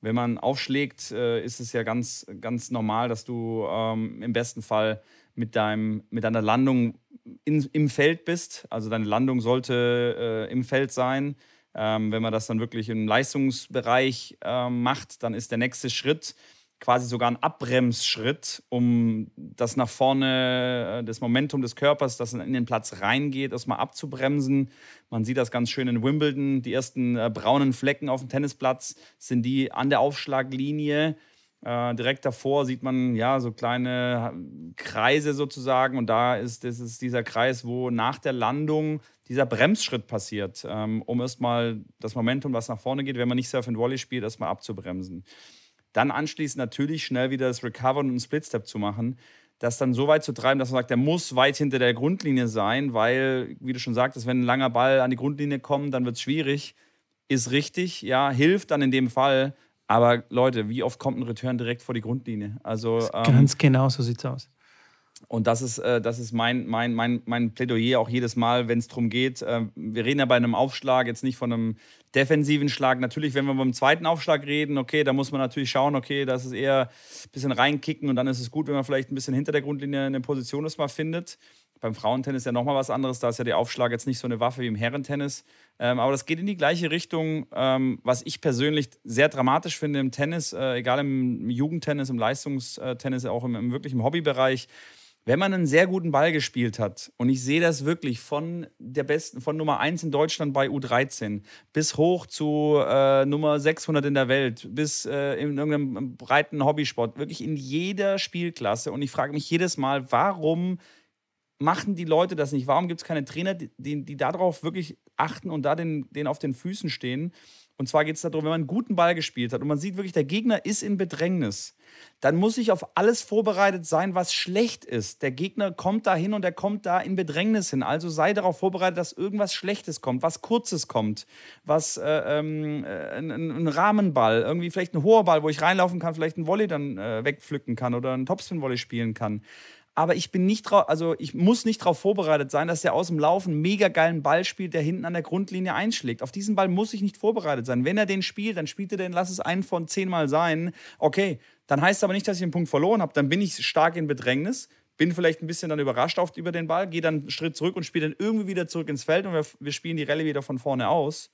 Wenn man aufschlägt, äh, ist es ja ganz, ganz normal, dass du ähm, im besten Fall mit, deinem, mit deiner Landung in, im Feld bist. Also deine Landung sollte äh, im Feld sein. Ähm, wenn man das dann wirklich im Leistungsbereich ähm, macht, dann ist der nächste Schritt quasi sogar ein Abbremsschritt, um das nach vorne, äh, das Momentum des Körpers, das in den Platz reingeht, erstmal abzubremsen. Man sieht das ganz schön in Wimbledon. Die ersten äh, braunen Flecken auf dem Tennisplatz sind die an der Aufschlaglinie. Äh, direkt davor sieht man ja so kleine Kreise sozusagen und da ist, das ist dieser Kreis, wo nach der Landung dieser Bremsschritt passiert, ähm, um erstmal das Momentum, was nach vorne geht, wenn man nicht Surf and Volley spielt, erstmal abzubremsen. Dann anschließend natürlich schnell wieder das Recovern und einen Split-Step zu machen, das dann so weit zu treiben, dass man sagt, der muss weit hinter der Grundlinie sein, weil, wie du schon sagtest, wenn ein langer Ball an die Grundlinie kommt, dann wird es schwierig. Ist richtig, ja, hilft dann in dem Fall. Aber Leute, wie oft kommt ein Return direkt vor die Grundlinie? Also, ähm, Ganz genau so sieht's aus. Und das ist, äh, das ist mein, mein, mein, mein Plädoyer auch jedes Mal, wenn es darum geht. Äh, wir reden ja bei einem Aufschlag jetzt nicht von einem defensiven Schlag. Natürlich, wenn wir beim zweiten Aufschlag reden, okay, da muss man natürlich schauen, okay, das ist eher ein bisschen reinkicken und dann ist es gut, wenn man vielleicht ein bisschen hinter der Grundlinie eine Position das mal findet. Beim Frauentennis ja nochmal was anderes, da ist ja der Aufschlag jetzt nicht so eine Waffe wie im Herrentennis. Ähm, aber das geht in die gleiche Richtung, ähm, was ich persönlich sehr dramatisch finde im Tennis, äh, egal im Jugendtennis, im Leistungstennis, auch im, im wirklich im Hobbybereich wenn man einen sehr guten Ball gespielt hat, und ich sehe das wirklich von der besten, von Nummer 1 in Deutschland bei U13 bis hoch zu äh, Nummer 600 in der Welt, bis äh, in irgendeinem breiten Hobbysport, wirklich in jeder Spielklasse. Und ich frage mich jedes Mal, warum machen die Leute das nicht? Warum gibt es keine Trainer, die, die, die darauf wirklich achten und da den, den auf den Füßen stehen? Und zwar geht es darum, wenn man einen guten Ball gespielt hat und man sieht wirklich, der Gegner ist in Bedrängnis, dann muss ich auf alles vorbereitet sein, was schlecht ist. Der Gegner kommt da hin und er kommt da in Bedrängnis hin. Also sei darauf vorbereitet, dass irgendwas Schlechtes kommt, was Kurzes kommt, was äh, ähm, äh, ein, ein Rahmenball, irgendwie vielleicht ein hoher Ball, wo ich reinlaufen kann, vielleicht einen Volley dann äh, wegpflücken kann oder einen Topspin-Volley spielen kann aber ich bin nicht drauf, also ich muss nicht darauf vorbereitet sein, dass der aus dem Laufen einen mega geilen Ball spielt, der hinten an der Grundlinie einschlägt. Auf diesen Ball muss ich nicht vorbereitet sein. Wenn er den spielt, dann spielt er den, lass es einen von zehnmal sein. Okay, dann heißt es aber nicht, dass ich den Punkt verloren habe. Dann bin ich stark in Bedrängnis, bin vielleicht ein bisschen dann überrascht auf, über den Ball, gehe dann einen Schritt zurück und spiele dann irgendwie wieder zurück ins Feld und wir, wir spielen die Rallye wieder von vorne aus.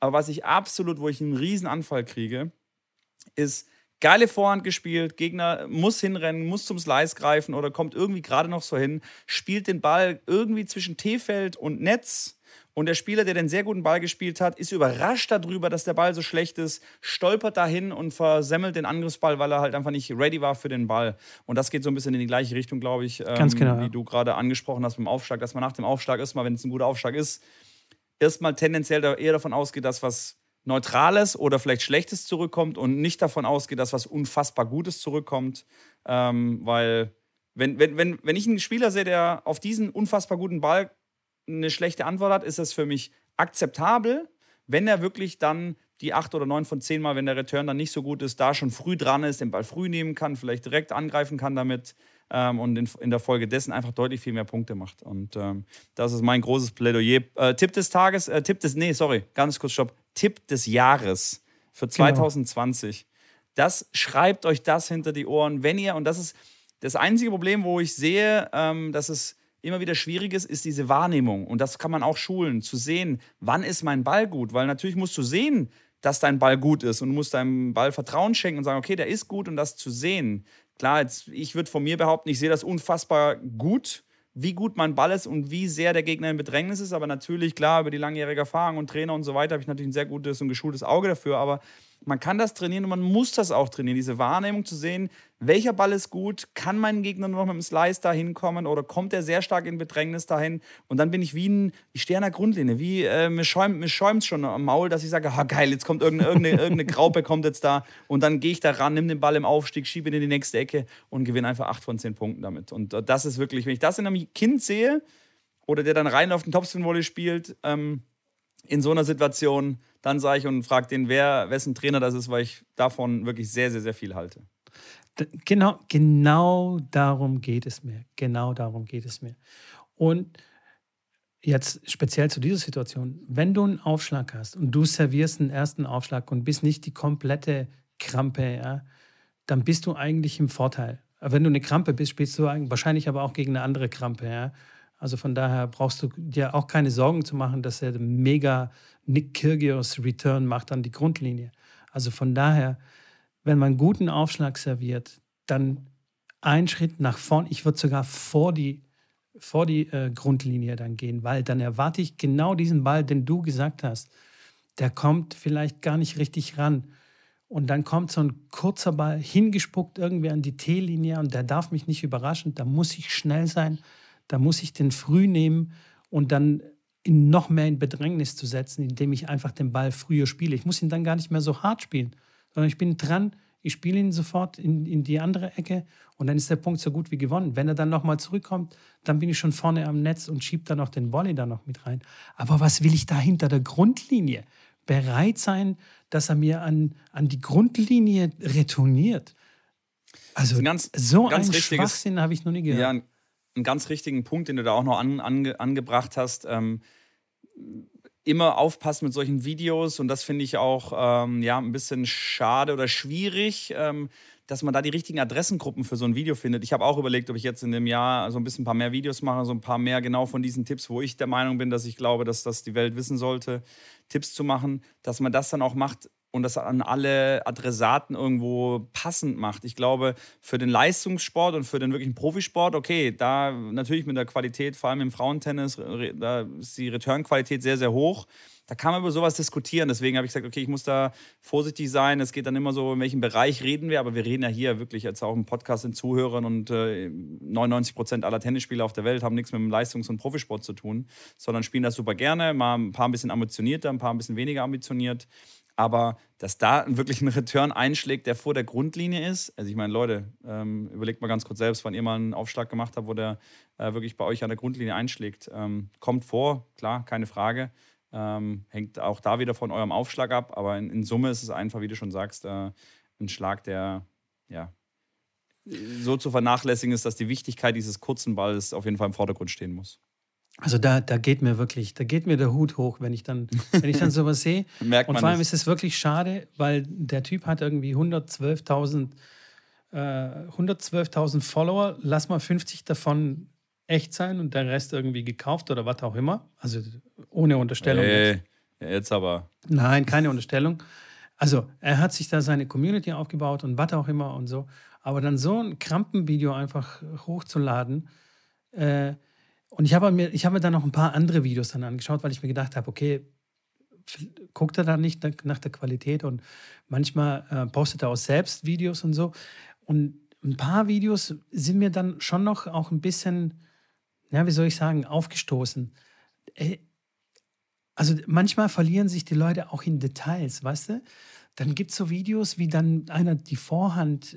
Aber was ich absolut, wo ich einen riesen Anfall kriege, ist, geile Vorhand gespielt, Gegner muss hinrennen, muss zum Slice greifen oder kommt irgendwie gerade noch so hin, spielt den Ball irgendwie zwischen T-Feld und Netz. Und der Spieler, der den sehr guten Ball gespielt hat, ist überrascht darüber, dass der Ball so schlecht ist, stolpert dahin und versemmelt den Angriffsball, weil er halt einfach nicht ready war für den Ball. Und das geht so ein bisschen in die gleiche Richtung, glaube ich, ähm, genau, wie ja. du gerade angesprochen hast beim Aufschlag, dass man nach dem Aufschlag erstmal, wenn es ein guter Aufschlag ist, erstmal tendenziell eher davon ausgeht, dass was Neutrales oder vielleicht Schlechtes zurückkommt und nicht davon ausgeht, dass was unfassbar Gutes zurückkommt. Ähm, weil, wenn, wenn, wenn, wenn ich einen Spieler sehe, der auf diesen unfassbar guten Ball eine schlechte Antwort hat, ist das für mich akzeptabel, wenn er wirklich dann die acht oder neun von zehn Mal, wenn der Return dann nicht so gut ist, da schon früh dran ist, den Ball früh nehmen kann, vielleicht direkt angreifen kann damit ähm, und in, in der Folge dessen einfach deutlich viel mehr Punkte macht. Und ähm, das ist mein großes Plädoyer. Äh, Tipp des Tages, äh, Tipp des, nee, sorry, ganz kurz, stopp. Tipp des Jahres für 2020. Das schreibt euch das hinter die Ohren, wenn ihr, und das ist das einzige Problem, wo ich sehe, ähm, dass es immer wieder schwierig ist, ist diese Wahrnehmung. Und das kann man auch schulen, zu sehen, wann ist mein Ball gut. Weil natürlich musst du sehen, dass dein Ball gut ist. Und du musst deinem Ball Vertrauen schenken und sagen, okay, der ist gut und das zu sehen. Klar, jetzt, ich würde von mir behaupten, ich sehe das unfassbar gut, wie gut mein Ball ist und wie sehr der Gegner in Bedrängnis ist. Aber natürlich, klar, über die langjährige Erfahrung und Trainer und so weiter habe ich natürlich ein sehr gutes und geschultes Auge dafür. Aber man kann das trainieren und man muss das auch trainieren, diese Wahrnehmung zu sehen, welcher Ball ist gut, kann mein Gegner nur noch mit dem Slice da hinkommen oder kommt er sehr stark in Bedrängnis dahin? Und dann bin ich wie ein, ich stehe der Grundlinie, wie äh, mir schäumt es schon am Maul, dass ich sage, ha geil, jetzt kommt irgendeine, irgendeine, irgendeine Graupe kommt jetzt da. Und dann gehe ich da ran, nehme den Ball im Aufstieg, schiebe ihn in die nächste Ecke und gewinne einfach acht von zehn Punkten damit. Und äh, das ist wirklich, wenn ich das in einem Kind sehe oder der dann rein auf den Topspin-Volley spielt, ähm, in so einer Situation, dann sage ich und frage den, wer, wessen Trainer das ist, weil ich davon wirklich sehr, sehr, sehr viel halte. Genau, genau darum geht es mir. Genau darum geht es mir. Und jetzt speziell zu dieser Situation, wenn du einen Aufschlag hast und du servierst einen ersten Aufschlag und bist nicht die komplette Krampe, ja, dann bist du eigentlich im Vorteil. Wenn du eine Krampe bist, spielst du wahrscheinlich aber auch gegen eine andere Krampe. Ja. Also von daher brauchst du dir auch keine Sorgen zu machen, dass er mega Nick Kyrgios Return macht an die Grundlinie. Also von daher, wenn man guten Aufschlag serviert, dann einen Schritt nach vorn. Ich würde sogar vor die, vor die äh, Grundlinie dann gehen, weil dann erwarte ich genau diesen Ball, den du gesagt hast. Der kommt vielleicht gar nicht richtig ran. Und dann kommt so ein kurzer Ball hingespuckt irgendwie an die T-Linie und der darf mich nicht überraschen. Da muss ich schnell sein. Da muss ich den früh nehmen und dann noch mehr in Bedrängnis zu setzen, indem ich einfach den Ball früher spiele. Ich muss ihn dann gar nicht mehr so hart spielen, sondern ich bin dran, ich spiele ihn sofort in, in die andere Ecke und dann ist der Punkt so gut wie gewonnen. Wenn er dann nochmal zurückkommt, dann bin ich schon vorne am Netz und schiebe dann noch den Volley da noch mit rein. Aber was will ich da hinter der Grundlinie? Bereit sein, dass er mir an, an die Grundlinie retourniert. Also ein ganz, so ganz einen Schwachsinn habe ich noch nie gehört. Ja, ein, einen ganz richtigen Punkt, den du da auch noch an, ange, angebracht hast. Ähm, immer aufpassen mit solchen Videos und das finde ich auch ähm, ja, ein bisschen schade oder schwierig, ähm, dass man da die richtigen Adressengruppen für so ein Video findet. Ich habe auch überlegt, ob ich jetzt in dem Jahr so ein bisschen ein paar mehr Videos mache, so ein paar mehr genau von diesen Tipps, wo ich der Meinung bin, dass ich glaube, dass das die Welt wissen sollte, Tipps zu machen, dass man das dann auch macht und das an alle Adressaten irgendwo passend macht. Ich glaube, für den Leistungssport und für den wirklichen Profisport, okay, da natürlich mit der Qualität, vor allem im Frauentennis, da ist die Returnqualität sehr, sehr hoch. Da kann man über sowas diskutieren. Deswegen habe ich gesagt, okay, ich muss da vorsichtig sein. Es geht dann immer so, in welchem Bereich reden wir. Aber wir reden ja hier wirklich jetzt auch im Podcast den Zuhörern und äh, 99 Prozent aller Tennisspieler auf der Welt haben nichts mit dem Leistungs- und Profisport zu tun, sondern spielen das super gerne. Mal ein paar ein bisschen ambitionierter, ein paar ein bisschen weniger ambitioniert. Aber dass da wirklich ein Return einschlägt, der vor der Grundlinie ist, also ich meine, Leute, ähm, überlegt mal ganz kurz selbst, wann ihr mal einen Aufschlag gemacht habt, wo der äh, wirklich bei euch an der Grundlinie einschlägt. Ähm, kommt vor, klar, keine Frage. Ähm, hängt auch da wieder von eurem Aufschlag ab, aber in, in Summe ist es einfach, wie du schon sagst, äh, ein Schlag, der ja so zu vernachlässigen ist, dass die Wichtigkeit dieses kurzen Balls auf jeden Fall im Vordergrund stehen muss. Also da, da geht mir wirklich, da geht mir der Hut hoch, wenn ich dann, wenn ich dann sowas sehe. Merkt man Und vor allem ist es wirklich schade, weil der Typ hat irgendwie 112.000 äh, 112.000 Follower, lass mal 50 davon echt sein und der Rest irgendwie gekauft oder was auch immer. Also ohne Unterstellung. Hey, jetzt aber. Nein, keine Unterstellung. Also er hat sich da seine Community aufgebaut und was auch immer und so. Aber dann so ein Krampenvideo einfach hochzuladen, äh, und ich habe mir, ich habe mir dann noch ein paar andere Videos dann angeschaut, weil ich mir gedacht habe, okay, guckt er da nicht nach der Qualität und manchmal äh, postet er auch selbst Videos und so. Und ein paar Videos sind mir dann schon noch auch ein bisschen, ja, wie soll ich sagen, aufgestoßen. Äh, also manchmal verlieren sich die Leute auch in Details, weißt du? Dann gibt es so Videos, wie dann einer die Vorhand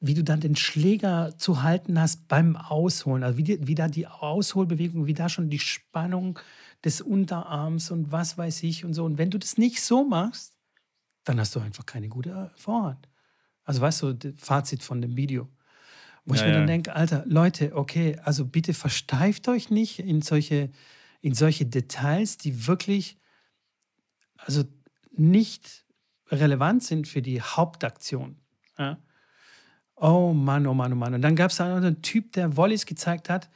wie du dann den Schläger zu halten hast beim Ausholen. Also wie, die, wie da die Ausholbewegung, wie da schon die Spannung des Unterarms und was weiß ich und so. Und wenn du das nicht so machst, dann hast du einfach keine gute Vorhand. Also weißt du, Fazit von dem Video. Wo ja, ich mir ja. dann denke, Alter, Leute, okay, also bitte versteift euch nicht in solche, in solche Details, die wirklich, also nicht relevant sind für die Hauptaktion. Ja? Oh Mann, oh Mann, oh Mann. Und dann gab es da einen Typ, der Wallis gezeigt hat.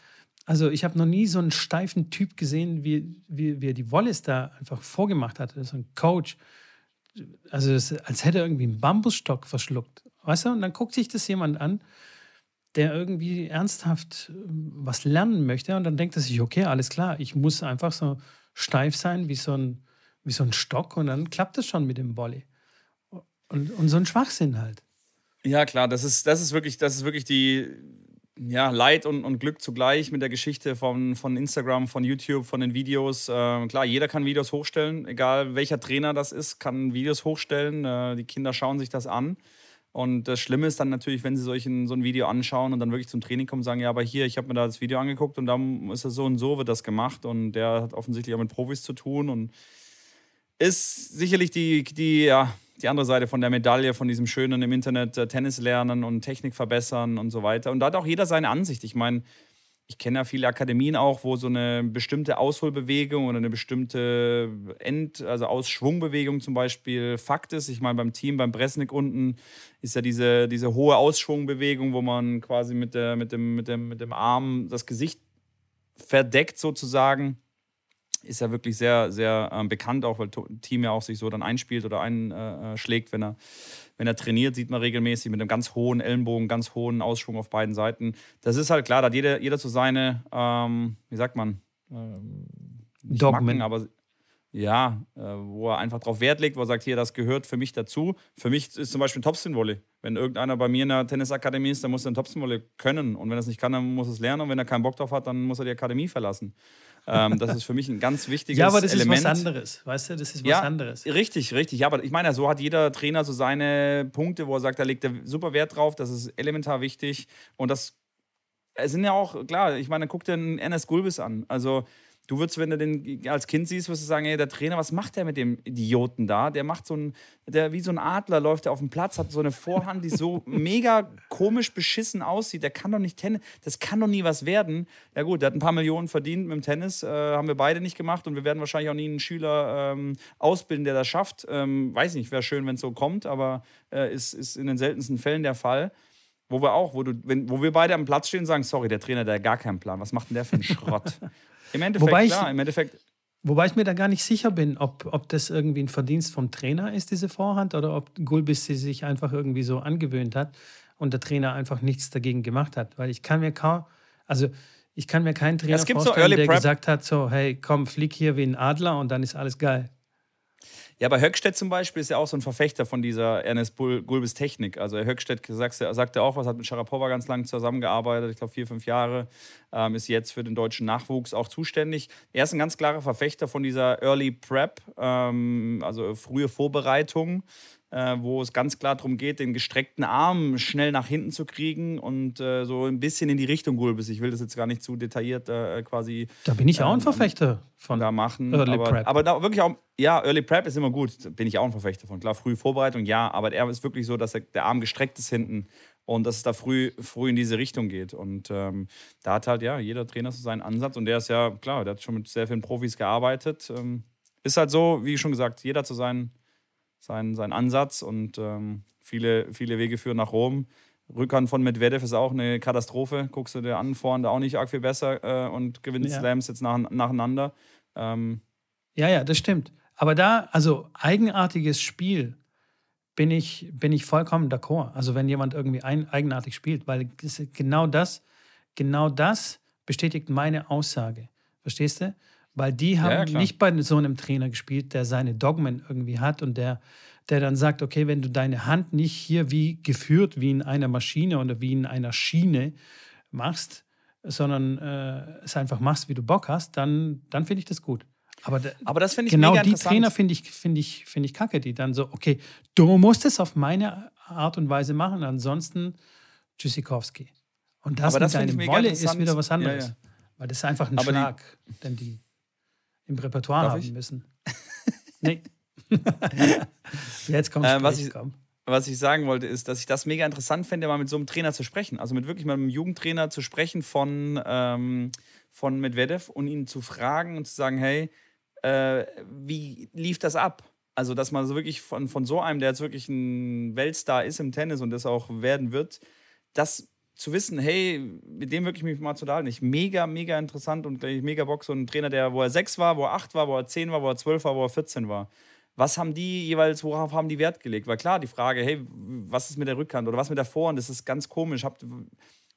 Also ich habe noch nie so einen steifen Typ gesehen, wie, wie, wie er die Wallis da einfach vorgemacht hat. Ist ein Coach. also das, als hätte er irgendwie einen Bambusstock verschluckt. Weißt du? Und dann guckt sich das jemand an, der irgendwie ernsthaft ähm, was lernen möchte und dann denkt er sich, okay, alles klar, ich muss einfach so steif sein wie so ein, wie so ein Stock und dann klappt es schon mit dem Volley. Und, und so ein Schwachsinn halt. Ja, klar, das ist, das ist wirklich, das ist wirklich die, ja, Leid und, und Glück zugleich mit der Geschichte von, von Instagram, von YouTube, von den Videos. Äh, klar, jeder kann Videos hochstellen, egal welcher Trainer das ist, kann Videos hochstellen. Äh, die Kinder schauen sich das an. Und das Schlimme ist dann natürlich, wenn sie solchen, so ein Video anschauen und dann wirklich zum Training kommen und sagen, ja, aber hier, ich habe mir da das Video angeguckt und da ist es so und so wird das gemacht und der hat offensichtlich auch mit Profis zu tun und ist sicherlich die, die, ja, die andere Seite von der Medaille, von diesem schönen im Internet äh, Tennis lernen und Technik verbessern und so weiter. Und da hat auch jeder seine Ansicht. Ich meine, ich kenne ja viele Akademien auch, wo so eine bestimmte Ausholbewegung oder eine bestimmte End-, also Ausschwungbewegung zum Beispiel Fakt ist. Ich meine, beim Team, beim Bresnik unten ist ja diese, diese hohe Ausschwungbewegung, wo man quasi mit, der, mit, dem, mit, dem, mit dem Arm das Gesicht verdeckt sozusagen ist ja wirklich sehr, sehr äh, bekannt, auch weil Team ja auch sich so dann einspielt oder einschlägt, wenn er, wenn er trainiert, sieht man regelmäßig mit einem ganz hohen Ellenbogen, ganz hohen Ausschwung auf beiden Seiten. Das ist halt klar, da hat jeder, jeder so seine, ähm, wie sagt man, ähm, Dogmen. Aber ja, äh, wo er einfach darauf Wert legt, wo er sagt, hier, das gehört für mich dazu. Für mich ist zum Beispiel ein Topspin-Volley. Wenn irgendeiner bei mir in der Tennisakademie ist, dann muss er ein Topspin-Volley können. Und wenn er es nicht kann, dann muss er es lernen. Und wenn er keinen Bock drauf hat, dann muss er die Akademie verlassen. Ähm, das ist für mich ein ganz wichtiges Element. Ja, aber das Element. ist was anderes, weißt du? Das ist was ja, anderes. Richtig, richtig. Ja, aber ich meine, so hat jeder Trainer so seine Punkte, wo er sagt, da legt er super Wert drauf, das ist elementar wichtig. Und das sind ja auch, klar, ich meine, guck dir einen Ernest Gulbis an. Also Du würdest, wenn du den als Kind siehst, wirst du sagen, ey, der Trainer, was macht der mit dem Idioten da? Der macht so ein, der wie so ein Adler läuft er auf dem Platz, hat so eine Vorhand, die so mega komisch beschissen aussieht. Der kann doch nicht Tennis, das kann doch nie was werden. Ja gut, der hat ein paar Millionen verdient mit dem Tennis, äh, haben wir beide nicht gemacht und wir werden wahrscheinlich auch nie einen Schüler ähm, ausbilden, der das schafft. Ähm, weiß nicht, wäre schön, wenn es so kommt, aber äh, ist, ist in den seltensten Fällen der Fall wo wir auch, wo, du, wenn, wo wir beide am Platz stehen und sagen, sorry, der Trainer, der hat gar keinen Plan, was macht denn der für einen Schrott? Im Endeffekt, wobei klar, ich, im Endeffekt. Wobei ich mir da gar nicht sicher bin, ob, ob das irgendwie ein Verdienst vom Trainer ist, diese Vorhand, oder ob Gulbis sie sich einfach irgendwie so angewöhnt hat und der Trainer einfach nichts dagegen gemacht hat. Weil ich kann mir kaum, also ich kann mir keinen Trainer vorstellen, so der Prep. gesagt hat, so, hey, komm, flieg hier wie ein Adler und dann ist alles geil. Ja, aber Höckstedt zum Beispiel ist ja auch so ein Verfechter von dieser Ernest Gulbis Technik. Also Höckstedt sagt, sagt ja auch was, hat mit Sharapova ganz lange zusammengearbeitet, ich glaube vier, fünf Jahre, ähm, ist jetzt für den deutschen Nachwuchs auch zuständig. Er ist ein ganz klarer Verfechter von dieser Early Prep, ähm, also frühe Vorbereitung äh, wo es ganz klar darum geht, den gestreckten Arm schnell nach hinten zu kriegen und äh, so ein bisschen in die Richtung Gulbis. Ich will das jetzt gar nicht zu detailliert äh, quasi. Da bin ich auch ein ähm, Verfechter von da machen. Early aber, Prep. aber da wirklich auch, ja, Early Prep ist immer gut. Bin ich auch ein Verfechter von. Klar, frühe Vorbereitung, ja, aber er ist wirklich so, dass er, der Arm gestreckt ist hinten und dass es da früh, früh in diese Richtung geht. Und ähm, da hat halt ja jeder Trainer so seinen Ansatz und der ist ja, klar, der hat schon mit sehr vielen Profis gearbeitet. Ähm, ist halt so, wie schon gesagt, jeder zu seinen sein, sein Ansatz und ähm, viele, viele Wege führen nach Rom. Rückhand von Medvedev ist auch eine Katastrophe. Guckst du dir an, vorne auch nicht arg viel besser äh, und gewinnst ja. Slams jetzt nach, nacheinander. Ähm, ja, ja, das stimmt. Aber da, also eigenartiges Spiel, bin ich, bin ich vollkommen d'accord. Also wenn jemand irgendwie ein, eigenartig spielt, weil genau das, genau das bestätigt meine Aussage. Verstehst du? Weil die haben ja, nicht bei so einem Trainer gespielt, der seine Dogmen irgendwie hat und der, der dann sagt, okay, wenn du deine Hand nicht hier wie geführt, wie in einer Maschine oder wie in einer Schiene machst, sondern äh, es einfach machst, wie du Bock hast, dann, dann finde ich das gut. Aber, Aber das finde ich genau die Trainer finde ich, find ich, find ich kacke, die dann so, okay, du musst es auf meine Art und Weise machen, ansonsten Tschüssikowski. Und das Aber mit deinem Wolle ist wieder was anderes. Ja, ja. Weil das ist einfach ein Aber Schlag, die, den die im Repertoire Darf haben ich? müssen. nee. Jetzt kommt ähm, was, ich, was ich sagen wollte, ist, dass ich das mega interessant fände, mal mit so einem Trainer zu sprechen. Also mit wirklich mal einem Jugendtrainer zu sprechen von, ähm, von Medvedev und ihn zu fragen und zu sagen, hey, äh, wie lief das ab? Also, dass man so wirklich von, von so einem, der jetzt wirklich ein Weltstar ist im Tennis und das auch werden wird, das zu wissen, hey, mit dem wirklich mich mal zu unterhalten. Ich mega, mega interessant und mega Bock, so ein Trainer, der, wo er sechs war, wo er acht war, wo er zehn war, wo er zwölf war, wo er 14 war. was haben die jeweils, worauf haben die Wert gelegt? Weil klar, die Frage, hey, was ist mit der Rückhand oder was mit der Vorhand, das ist ganz komisch. Habt,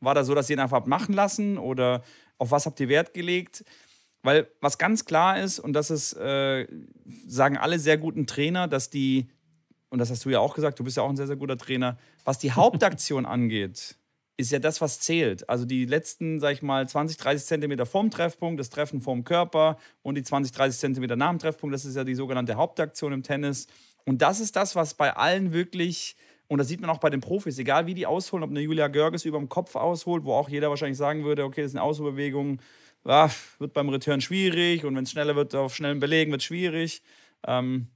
war da so, dass ihr ihn einfach habt machen lassen oder auf was habt ihr Wert gelegt? Weil was ganz klar ist, und das ist, äh, sagen alle sehr guten Trainer, dass die, und das hast du ja auch gesagt, du bist ja auch ein sehr, sehr guter Trainer, was die Hauptaktion angeht, ist ja das, was zählt. Also die letzten, sag ich mal, 20, 30 Zentimeter vorm Treffpunkt, das Treffen vorm Körper und die 20, 30 Zentimeter nach dem Treffpunkt, das ist ja die sogenannte Hauptaktion im Tennis. Und das ist das, was bei allen wirklich, und das sieht man auch bei den Profis, egal wie die ausholen, ob eine Julia Görges über dem Kopf ausholt, wo auch jeder wahrscheinlich sagen würde, okay, das ist eine Ausholbewegung, ah, wird beim Return schwierig und wenn es schneller wird, auf schnellen Belegen wird es schwierig. Ähm,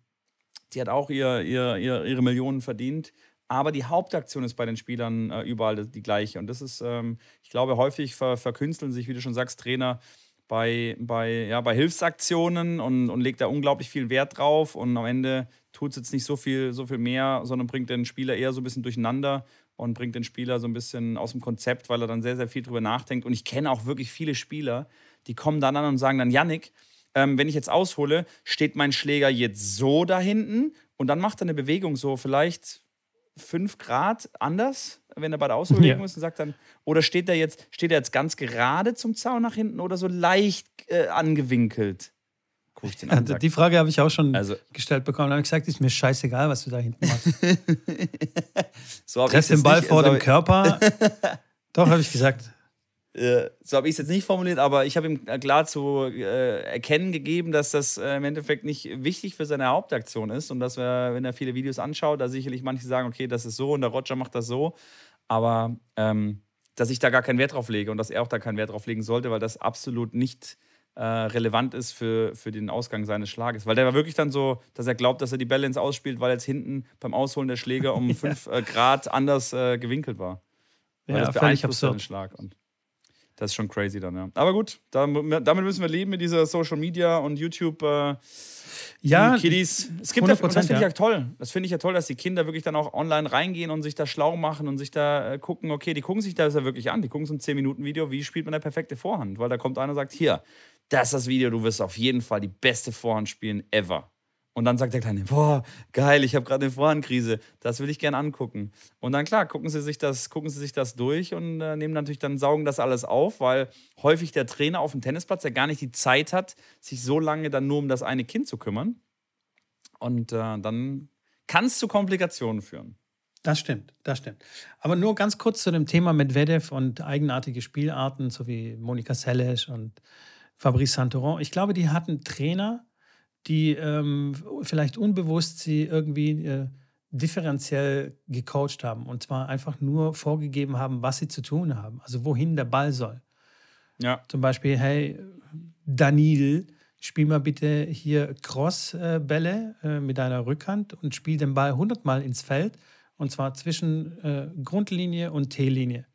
die hat auch ihr, ihr, ihr, ihre Millionen verdient. Aber die Hauptaktion ist bei den Spielern äh, überall die gleiche. Und das ist, ähm, ich glaube, häufig ver verkünsteln sich, wie du schon sagst, Trainer bei, bei, ja, bei Hilfsaktionen und, und legt da unglaublich viel Wert drauf. Und am Ende tut es jetzt nicht so viel, so viel mehr, sondern bringt den Spieler eher so ein bisschen durcheinander und bringt den Spieler so ein bisschen aus dem Konzept, weil er dann sehr, sehr viel drüber nachdenkt. Und ich kenne auch wirklich viele Spieler, die kommen dann an und sagen dann, Yannick, ähm, wenn ich jetzt aushole, steht mein Schläger jetzt so da hinten und dann macht er eine Bewegung so vielleicht fünf Grad anders, wenn er bei der Ausholbewegung ja. ist und sagt dann, oder steht er jetzt, steht er jetzt ganz gerade zum Zaun nach hinten oder so leicht äh, angewinkelt? Guck ich den an, die Frage habe ich auch schon also, gestellt bekommen. Da habe ich gesagt, ist mir scheißegal, was du da hinten machst. so Treff den Ball nicht, vor dem Körper. Doch, habe ich gesagt. Äh, so habe ich es jetzt nicht formuliert, aber ich habe ihm klar zu äh, erkennen gegeben, dass das äh, im Endeffekt nicht wichtig für seine Hauptaktion ist und dass wir, wenn er viele Videos anschaut, da sicherlich manche sagen, okay, das ist so und der Roger macht das so, aber ähm, dass ich da gar keinen Wert drauf lege und dass er auch da keinen Wert drauf legen sollte, weil das absolut nicht äh, relevant ist für, für den Ausgang seines Schlages. Weil der war wirklich dann so, dass er glaubt, dass er die ins Ausspielt, weil jetzt hinten beim Ausholen der Schläger um 5 ja. Äh, Grad anders gewinkelt war. Weil ja, das beeinflusst den Schlag. Und das ist schon crazy dann, ja. Aber gut, damit müssen wir leben mit dieser Social Media und YouTube. Äh, ja, Kiddies. Es gibt ja, das finde ich ja toll. Das finde ich ja toll, dass die Kinder wirklich dann auch online reingehen und sich da schlau machen und sich da äh, gucken, okay, die gucken sich das ja wirklich an. Die gucken so ein 10-Minuten-Video, wie spielt man eine perfekte Vorhand? Weil da kommt einer und sagt, hier, das ist das Video, du wirst auf jeden Fall die beste Vorhand spielen ever. Und dann sagt der Kleine, boah, geil, ich habe gerade eine Vorhandkrise, das will ich gerne angucken. Und dann klar, gucken sie sich das, gucken sie sich das durch und äh, nehmen natürlich dann, saugen das alles auf, weil häufig der Trainer auf dem Tennisplatz ja gar nicht die Zeit hat, sich so lange dann nur um das eine Kind zu kümmern. Und äh, dann kann es zu Komplikationen führen. Das stimmt, das stimmt. Aber nur ganz kurz zu dem Thema Medvedev und eigenartige Spielarten, so wie Monika Seles und Fabrice Santoron. Ich glaube, die hatten Trainer, die ähm, vielleicht unbewusst sie irgendwie äh, differenziell gecoacht haben und zwar einfach nur vorgegeben haben, was sie zu tun haben, also wohin der Ball soll. Ja. Zum Beispiel, hey, Daniel, spiel mal bitte hier Crossbälle äh, mit deiner Rückhand und spiel den Ball 100 Mal ins Feld und zwar zwischen äh, Grundlinie und T-Linie.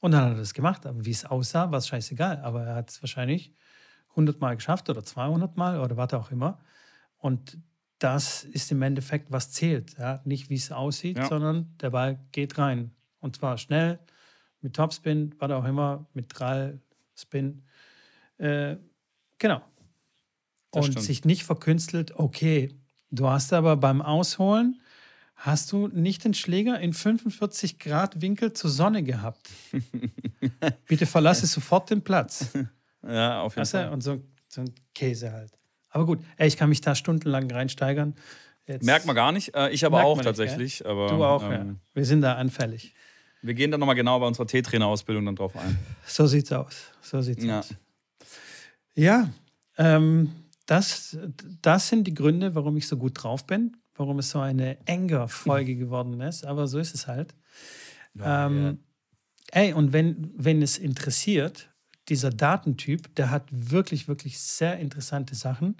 Und dann hat er das gemacht, aber wie es aussah, war es scheißegal, aber er hat es wahrscheinlich 100 Mal geschafft oder 200 Mal oder was auch immer. Und das ist im Endeffekt, was zählt. Ja? Nicht, wie es aussieht, ja. sondern der Ball geht rein. Und zwar schnell, mit Topspin, was auch immer, mit Drall-Spin. Äh, genau. Das und stimmt. sich nicht verkünstelt, okay, du hast aber beim Ausholen, hast du nicht den Schläger in 45 Grad Winkel zur Sonne gehabt. Bitte verlasse sofort den Platz. Ja, auf jeden weißt du? Fall. Und so, so ein Käse halt. Aber gut, ey, ich kann mich da stundenlang reinsteigern. Jetzt Merkt man gar nicht. Äh, ich aber auch tatsächlich. aber, du auch, ähm, ja. Wir sind da anfällig. Wir gehen dann nochmal genau bei unserer T-Trainer-Ausbildung dann drauf ein. So sieht's aus. So sieht's ja. aus. Ja, ähm, das, das sind die Gründe, warum ich so gut drauf bin, warum es so eine enger Folge geworden ist. Aber so ist es halt. Ja, ähm. Ey, und wenn, wenn es interessiert, dieser Datentyp, der hat wirklich, wirklich sehr interessante Sachen.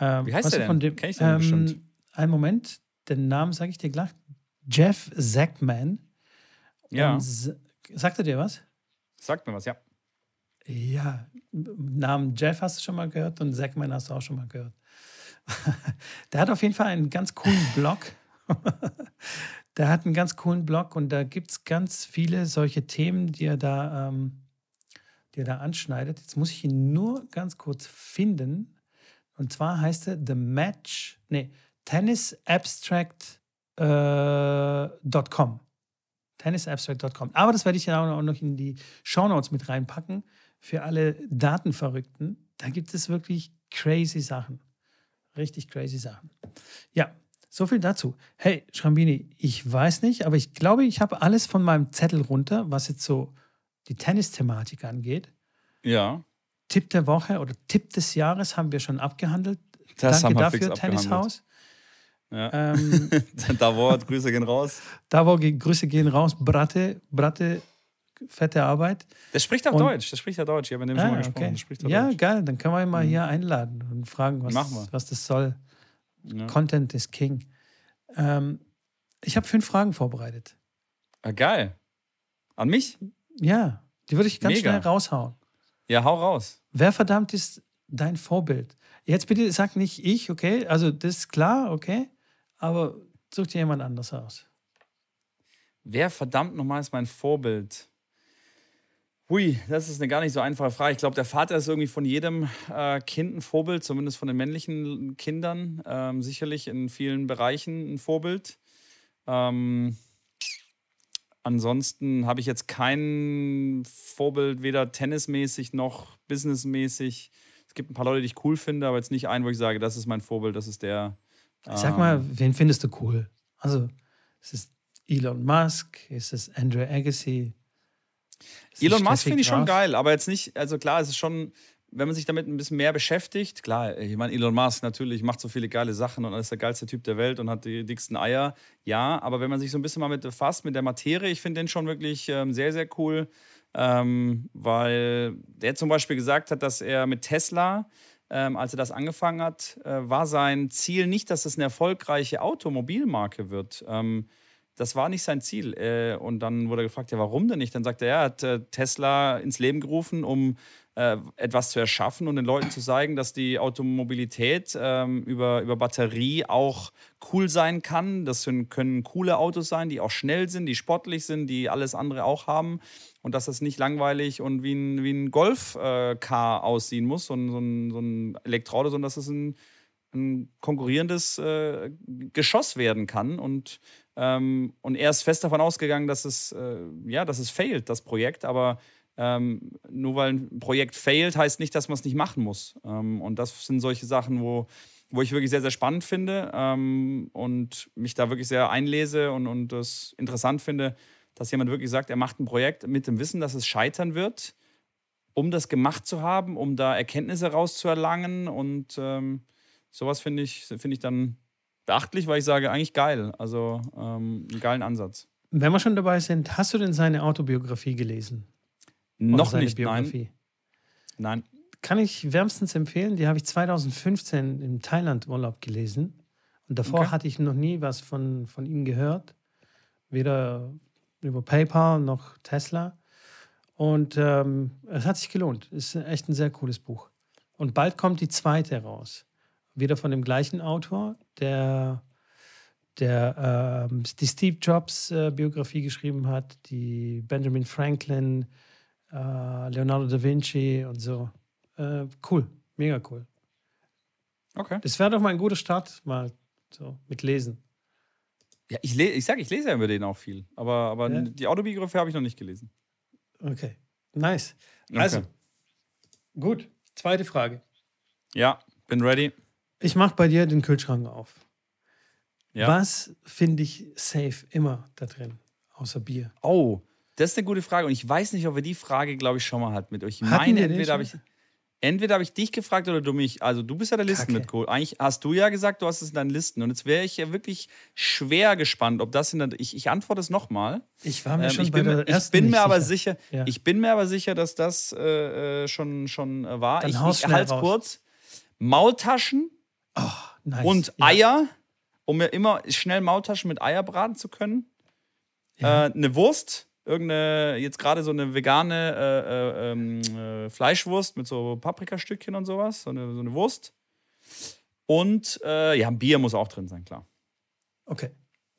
Ähm, Wie heißt der denn? Dem, Kenn ich den ähm, bestimmt. Einen Moment, den Namen sage ich dir gleich. Jeff Zackman. Ja. sagt er dir was? Sagt mir was, ja. Ja, Namen Jeff hast du schon mal gehört und Zackman hast du auch schon mal gehört. der hat auf jeden Fall einen ganz coolen Blog. der hat einen ganz coolen Blog und da gibt es ganz viele solche Themen, die er da ähm, der da anschneidet. Jetzt muss ich ihn nur ganz kurz finden. Und zwar heißt er The Match, nee, tennisabstract.com. Tennisabstract.com. Aber das werde ich dann auch noch in die Shownotes mit reinpacken für alle Datenverrückten. Da gibt es wirklich crazy Sachen. Richtig crazy Sachen. Ja, so viel dazu. Hey, Schrambini, ich weiß nicht, aber ich glaube, ich habe alles von meinem Zettel runter, was jetzt so die Tennis-Thematik angeht. Ja. Tipp der Woche oder Tipp des Jahres haben wir schon abgehandelt. Das Danke haben wir fix dafür, Tennishaus. Ja. Ähm, da Wort, Grüße gehen raus. da wo ge- Grüße gehen raus. Bratte, Bratte, fette Arbeit. Der spricht auch Und- Deutsch. Der spricht ja Deutsch. Ich habe mit dem schon mal Ah, gesprochen. okay. Auch Ja, Deutsch. geil. Dann können wir ihn mal hier einladen und fragen, was, was das soll. Ja. Content is King. Ähm, ich habe fünf Fragen vorbereitet. Ah, geil. An mich? Ja, die würde ich ganz Mega. schnell raushauen. Ja, hau raus. Wer verdammt ist dein Vorbild? Jetzt bitte sag nicht ich, okay? Also das ist klar, okay? Aber such dir jemand anders aus. Wer verdammt nochmal ist mein Vorbild? Hui, das ist eine gar nicht so einfache Frage. Ich glaube, der Vater ist irgendwie von jedem äh, Kind ein Vorbild, zumindest von den männlichen Kindern. Ähm, sicherlich in vielen Bereichen ein Vorbild. Ähm, ansonsten habe ich jetzt kein Vorbild, weder tennismäßig noch businessmäßig. Es gibt ein paar Leute, die ich cool finde, aber jetzt nicht einen, wo ich sage, das ist mein Vorbild, das ist der. Sag ähm, mal, wen findest du cool? Also, ist es Elon Musk? Ist es Andrew Agassi? Ist Elon Musk finde ich schon geil, aber jetzt nicht, also klar, es ist schon, wenn man sich damit ein bisschen mehr beschäftigt, klar, ich meine, Elon Musk natürlich macht so viele geile Sachen und ist der geilste Typ der Welt und hat die dicksten Eier, ja, aber wenn man sich so ein bisschen mal mit befasst, mit der Materie, ich finde den schon wirklich ähm, sehr, sehr cool, ähm, weil der zum Beispiel gesagt hat, dass er mit Tesla, ähm, als er das angefangen hat, äh, war sein Ziel nicht, dass es eine erfolgreiche Automobilmarke wird. Das war nicht sein Ziel. Äh, und dann wurde er gefragt, ja, warum denn nicht? Dann sagt er, er hat äh, Tesla ins Leben gerufen, um äh, etwas zu erschaffen und den Leuten zu zeigen, dass die Automobilität ähm, über, über Batterie auch cool sein kann. Das können coole Autos sein, die auch schnell sind, die sportlich sind, die alles andere auch haben. Und dass das nicht langweilig und wie ein, wie ein Golf-Car aussehen muss, so ein, so ein, so ein Elektroauto, sondern dass es ein, ein konkurrierendes äh, Geschoss werden kann. Und, ähm, und er ist fest davon ausgegangen, dass es, äh, ja, dass es failt, das Projekt. Aber ähm, nur weil ein Projekt failt, heißt nicht, dass man es nicht machen muss. Ähm, und das sind solche Sachen, wo, wo ich wirklich sehr, sehr spannend finde ähm, und mich da wirklich sehr einlese und, und das interessant finde, dass jemand wirklich sagt, er macht ein Projekt mit dem Wissen, dass es scheitern wird, um das gemacht zu haben, um da Erkenntnisse rauszuerlangen. Und ähm, sowas finde ich, finde ich dann beachtlich, weil ich sage, eigentlich geil. Also ähm, einen geilen Ansatz. Wenn wir schon dabei sind, hast du denn seine Autobiografie gelesen? Noch seine nicht, nein. Biografie? Nein. Kann ich wärmstens empfehlen. Die habe ich 2015 im Thailand-Urlaub gelesen. Und davor Okay. hatte ich noch nie was von, von ihm gehört. Weder über PayPal noch Tesla. Und ähm, es hat sich gelohnt. Ist echt ein sehr cooles Buch. Und bald kommt die zweite raus. Wieder von dem gleichen Autor, der, der ähm, die Steve Jobs äh, Biografie geschrieben hat, die Benjamin Franklin, äh, Leonardo da Vinci und so. Äh, cool, mega cool. Okay. Das wäre doch mal ein guter Start, mal so mit Lesen. Ja, ich, le ich sage, ich lese ja über den auch viel. Aber, aber Ja. die Autobiografie habe ich noch nicht gelesen. Okay, nice. Also, Okay. gut. Zweite Frage. Ja, bin ready. Ich mache bei dir den Kühlschrank auf. Ja. Was finde ich safe immer da drin, außer Bier? Oh, das ist eine gute Frage. Und ich weiß nicht, ob wir die Frage, glaube ich, schon mal hatten mit euch. Ich Hatten meine, entweder habe ich, entweder habe ich dich gefragt oder du mich. Also, du bist ja der Kacke. Listenmitkohl. Eigentlich hast du ja gesagt, du hast es in deinen Listen. Und jetzt wäre ich ja wirklich schwer gespannt, ob das in der. Ich, ich antworte es nochmal. Ich war mir Ähm, schon ich bei bin, mir- der ich bin mir aber sicher. sicher, Ja. ich bin mir aber sicher, dass das äh, äh, schon, schon äh, war. Dann ich ich halte es kurz. Maultaschen Oh, nice. und ja. Eier, um mir immer schnell Maultaschen mit Eier braten zu können. Ja. Äh, eine Wurst, irgendeine, jetzt gerade so eine vegane äh, äh, ähm, äh, Fleischwurst mit so Paprikastückchen und sowas, so eine, so eine Wurst. Und äh, ja, ein Bier muss auch drin sein, klar. Okay,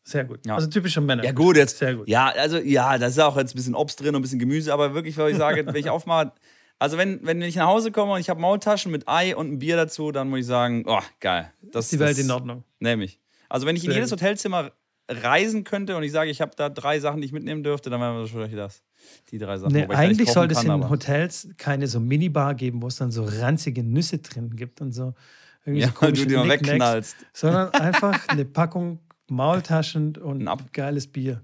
sehr gut. Ja. Also typischer Männer. Ja, gut, jetzt. Sehr gut. Ja, also ja, da ist auch jetzt ein bisschen Obst drin und ein bisschen Gemüse, aber wirklich, weil ich sage, wenn ich aufmache, Also wenn, wenn ich nach Hause komme und ich habe Maultaschen mit Ei und ein Bier dazu, dann muss ich sagen, oh, geil. Das ist die Welt in Ordnung. Nämlich. Also wenn ich in jedes Hotelzimmer reisen könnte und ich sage, ich habe da drei Sachen, die ich mitnehmen dürfte, dann wären wir wahrscheinlich das. Die drei Sachen. Nee, eigentlich sollte es in Hotels keine so Minibar geben, wo es dann so ranzige Nüsse drin gibt und so. Irgendwie ja, so du die mal wegknallst. Sondern einfach eine Packung Maultaschen und ein geiles Bier.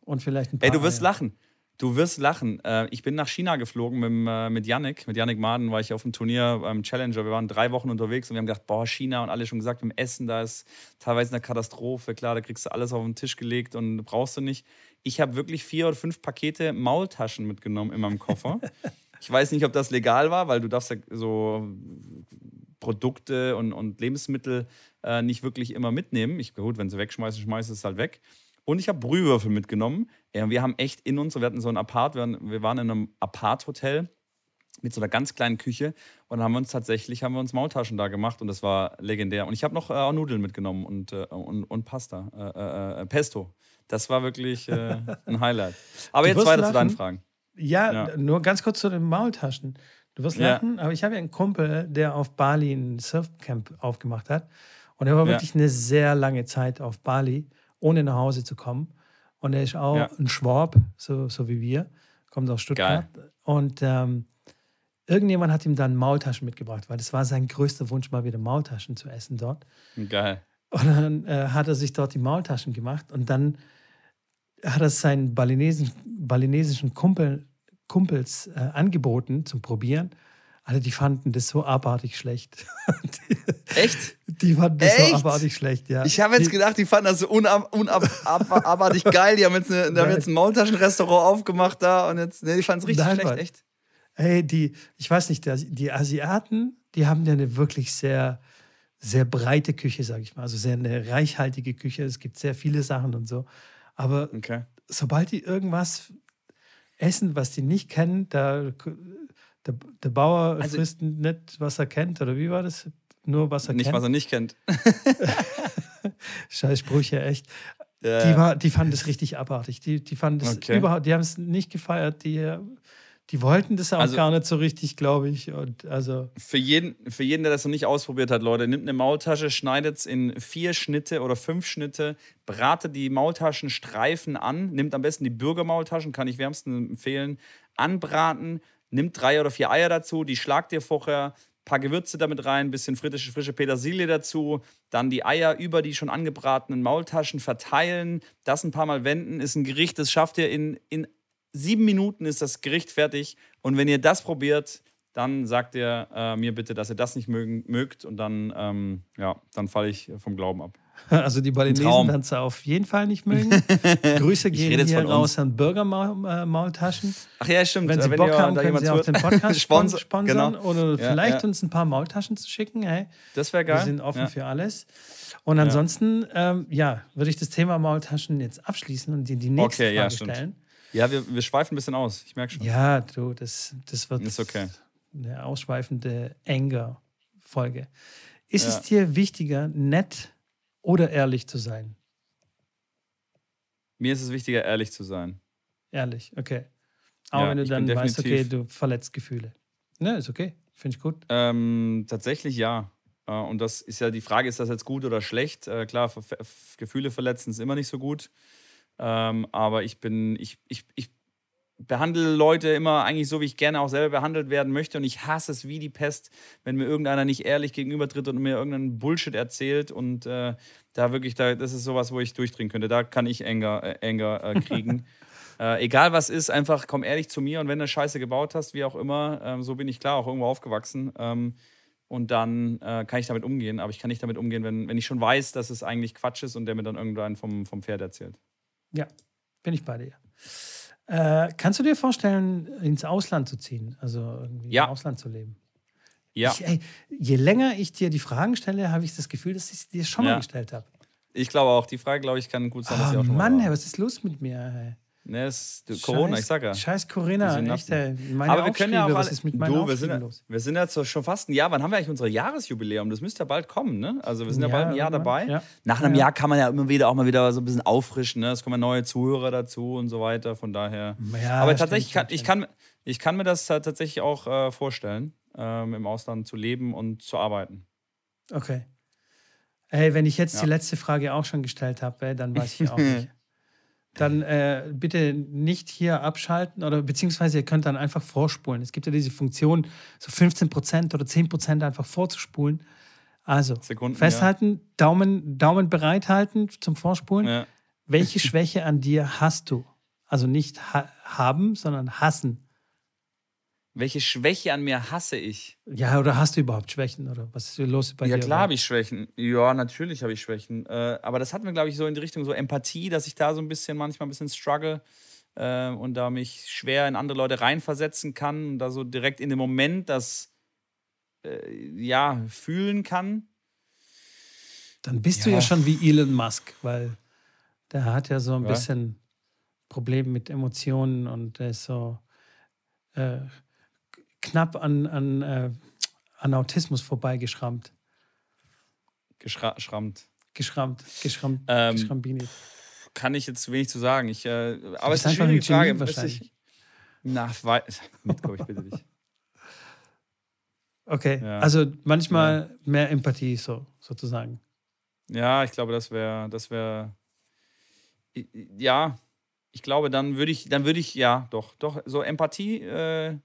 Und vielleicht ein paar Ey, du wirst Eier. lachen. Du wirst lachen. Äh, ich bin nach China geflogen mit, äh, mit Yannick. Mit Yannick Maden war ich auf dem Turnier beim Challenger. Wir waren drei Wochen unterwegs und wir haben gedacht, boah, China und alle schon gesagt, im Essen, da ist teilweise eine Katastrophe. Klar, da kriegst du alles auf den Tisch gelegt und brauchst du nicht. Ich habe wirklich vier oder fünf Pakete Maultaschen mitgenommen in meinem Koffer. ich weiß nicht, ob das legal war, weil du darfst ja so Produkte und, und Lebensmittel äh, nicht wirklich immer mitnehmen. Ich, gut, wenn sie wegschmeißen, schmeißen es halt weg. Und ich habe Brühwürfel mitgenommen. Ja, wir haben echt in uns, wir hatten so ein Apart, wir waren, in einem Apart-Hotel mit so einer ganz kleinen Küche und dann haben wir uns tatsächlich haben wir uns Maultaschen da gemacht und das war legendär. Und ich habe noch äh, Nudeln mitgenommen und, äh, und, und Pasta, äh, äh, äh Pesto. Das war wirklich äh, ein Highlight. Aber du jetzt weiter lachen. zu deinen Fragen. Ja, ja, nur ganz kurz zu den Maultaschen. Du wirst lachen, ja. aber ich habe ja einen Kumpel, der auf Bali ein Surfcamp aufgemacht hat. Und er war wirklich ja. eine sehr lange Zeit auf Bali ohne nach Hause zu kommen. Und er ist auch ja. ein Schwab, so, so wie wir, kommt aus Stuttgart. Geil. Und ähm, irgendjemand hat ihm dann Maultaschen mitgebracht, weil das war sein größter Wunsch, mal wieder Maultaschen zu essen dort. Geil. Und dann äh, hat er sich dort die Maultaschen gemacht und dann hat er seinen balinesischen, balinesischen Kumpel, Kumpels äh, angeboten zum Probieren. Alle, die fanden das so abartig schlecht. Echt? Die fanden das Echt? so abartig schlecht, ja. Ich habe jetzt gedacht, die fanden das so unabartig geil. Die haben jetzt, eine, die haben jetzt ein Maultaschenrestaurant aufgemacht da und jetzt, nee, die fanden es richtig Nein, schlecht, Mann. echt. Hey, die, ich weiß nicht, die Asiaten, die haben ja eine wirklich sehr, sehr breite Küche, sage ich mal. Also sehr eine reichhaltige Küche. Es gibt sehr viele Sachen und so. Aber okay. sobald die irgendwas essen, was die nicht kennen, da der, der Bauer also, frisst nicht, was er kennt, oder wie war das? Nur was er nicht, kennt. Nicht, was er nicht kennt. Scheiß Sprüche, echt. Ja. Die, war, die fanden das richtig abartig. Die, die fanden das okay. überhaupt, die haben es nicht gefeiert. Die, die wollten das auch also, gar nicht so richtig, glaube ich. Und also für, jeden, für jeden, der das noch nicht ausprobiert hat, Leute, nimmt eine Maultasche, schneidet es in vier Schnitte oder fünf Schnitte, bratet die Maultaschenstreifen an, nimmt am besten die Bürgermaultaschen, kann ich wärmsten empfehlen, anbraten, nimm drei oder vier Eier dazu, die schlagt dir vorher, ein paar Gewürze damit rein, ein bisschen frische, frische Petersilie dazu, dann die Eier über die schon angebratenen Maultaschen verteilen, das ein paar Mal wenden, ist ein Gericht, das schafft ihr in, in sieben Minuten ist das Gericht fertig. Und wenn ihr das probiert, dann sagt ihr äh, mir bitte, dass ihr das nicht mögen, mögt und dann, ähm, ja, dann falle ich vom Glauben ab. Also die Balinesen werden es auf jeden Fall nicht mögen. Grüße gehen hier raus an Burger-Maultaschen. Ach ja, stimmt. Wenn Sie Wenn Bock haben, können Sie auch den Podcast sponsor sponsern genau. oder ja, vielleicht ja. uns ein paar Maultaschen zu schicken. Hey, das wäre geil. Wir sind offen ja. für alles. Und ansonsten, ähm, ja, würde ich das Thema Maultaschen jetzt abschließen und die, die nächste okay, Frage stellen. Ja, wir, wir schweifen ein bisschen aus. Ich merke schon. Ja, du, das, das wird ist okay. eine ausschweifende Anger-Folge. Ist es dir wichtiger, nett oder ehrlich zu sein? Mir ist es wichtiger, ehrlich zu sein. Ehrlich, okay. Auch ja, wenn du dann weißt, okay, du verletzt Gefühle. Ne, ist okay. Finde ich gut. Ähm, tatsächlich ja. Äh, und das ist ja die Frage, ist das jetzt gut oder schlecht? Äh, klar, Gefühle verletzen ist immer nicht so gut. Ähm, aber ich bin, ich, ich, ich behandle Leute immer eigentlich so, wie ich gerne auch selber behandelt werden möchte. Und ich hasse es wie die Pest, wenn mir irgendeiner nicht ehrlich gegenübertritt und mir irgendeinen Bullshit erzählt. Und äh, da wirklich, da, das ist sowas, wo ich durchdringen könnte. Da kann ich Anger, äh, Anger äh, kriegen. äh, egal was ist, einfach komm ehrlich zu mir. Und wenn du Scheiße gebaut hast, wie auch immer, ähm, so bin ich klar auch irgendwo aufgewachsen. Ähm, und dann äh, kann ich damit umgehen. Aber ich kann nicht damit umgehen, wenn, wenn ich schon weiß, dass es eigentlich Quatsch ist und der mir dann irgendwann vom, vom Pferd erzählt. Ja, bin ich bei dir. Äh, kannst du dir vorstellen, ins Ausland zu ziehen? Also irgendwie ja. im Ausland zu leben? Ja. Ich, ey, je länger ich dir die Fragen stelle, habe ich das Gefühl, dass ich dir schon ja. mal gestellt habe. Ich glaube auch. Die Frage, glaube ich, kann gut sein, dass oh, ich auch schon Mann, mal hey, was ist los mit mir? Ne, ist Corona, Scheiß- ich sag ja. Scheiß Corinna, echt, ey. Meine Aber wir können ja auch alle, was du, wir sind, ja- los? wir sind jetzt schon fast ein Jahr. Wann haben wir eigentlich unser Jahresjubiläum? Das müsste ja bald kommen, ne? Also wir sind ja, Ja, bald ein Jahr dabei. ja. Nach einem Ja. Jahr kann man ja immer wieder auch mal wieder so ein bisschen auffrischen, ne? Es kommen neue Zuhörer dazu und so weiter. Von daher. Ja, Aber stimmt, tatsächlich, kann, stimmt, ich, kann, ich kann mir das tatsächlich auch äh, vorstellen, ähm, im Ausland zu leben und zu arbeiten. Okay. Hey, wenn ich jetzt Ja. die letzte Frage auch schon gestellt habe, dann weiß ich auch nicht. Dann äh, bitte nicht hier abschalten oder beziehungsweise ihr könnt dann einfach vorspulen. Es gibt ja diese Funktion, so 15% oder 10% einfach vorzuspulen. Also Sekunden, festhalten, Daumen, Daumen bereithalten zum Vorspulen. Ja. Welche Schwäche an dir hast du? Also nicht ha haben, sondern hassen. Welche Schwäche an mir hasse ich? Ja, oder hast du überhaupt Schwächen? Oder was ist los bei ja, dir? klar habe ich Schwächen. Ja, natürlich habe ich Schwächen. Äh, aber das hat mir, glaube ich, so in die Richtung so Empathie, dass ich da so ein bisschen manchmal ein bisschen struggle äh, und da mich schwer in andere Leute reinversetzen kann und da so direkt in dem Moment das äh, ja fühlen kann. Dann bist du Ja. ja schon wie Elon Musk, weil der hat ja so ein Ja. bisschen Problem mit Emotionen und der ist so äh, knapp an, an, äh, an Autismus vorbeigeschrammt. Geschrammt. Geschrammt, geschrammt, Ähm, geschrambini. Kann ich jetzt wenig zu sagen. Ich, äh, aber es ist eine schwierige Frage. Wahrscheinlich. Ich, na, wei- Mitko, ich bitte dich. Okay, ja. also manchmal mehr Empathie so, sozusagen. Ja, ich glaube, das wäre, das wäre, ja, ich glaube, dann würde ich, dann würde ich, ja, doch, doch, so Empathie äh,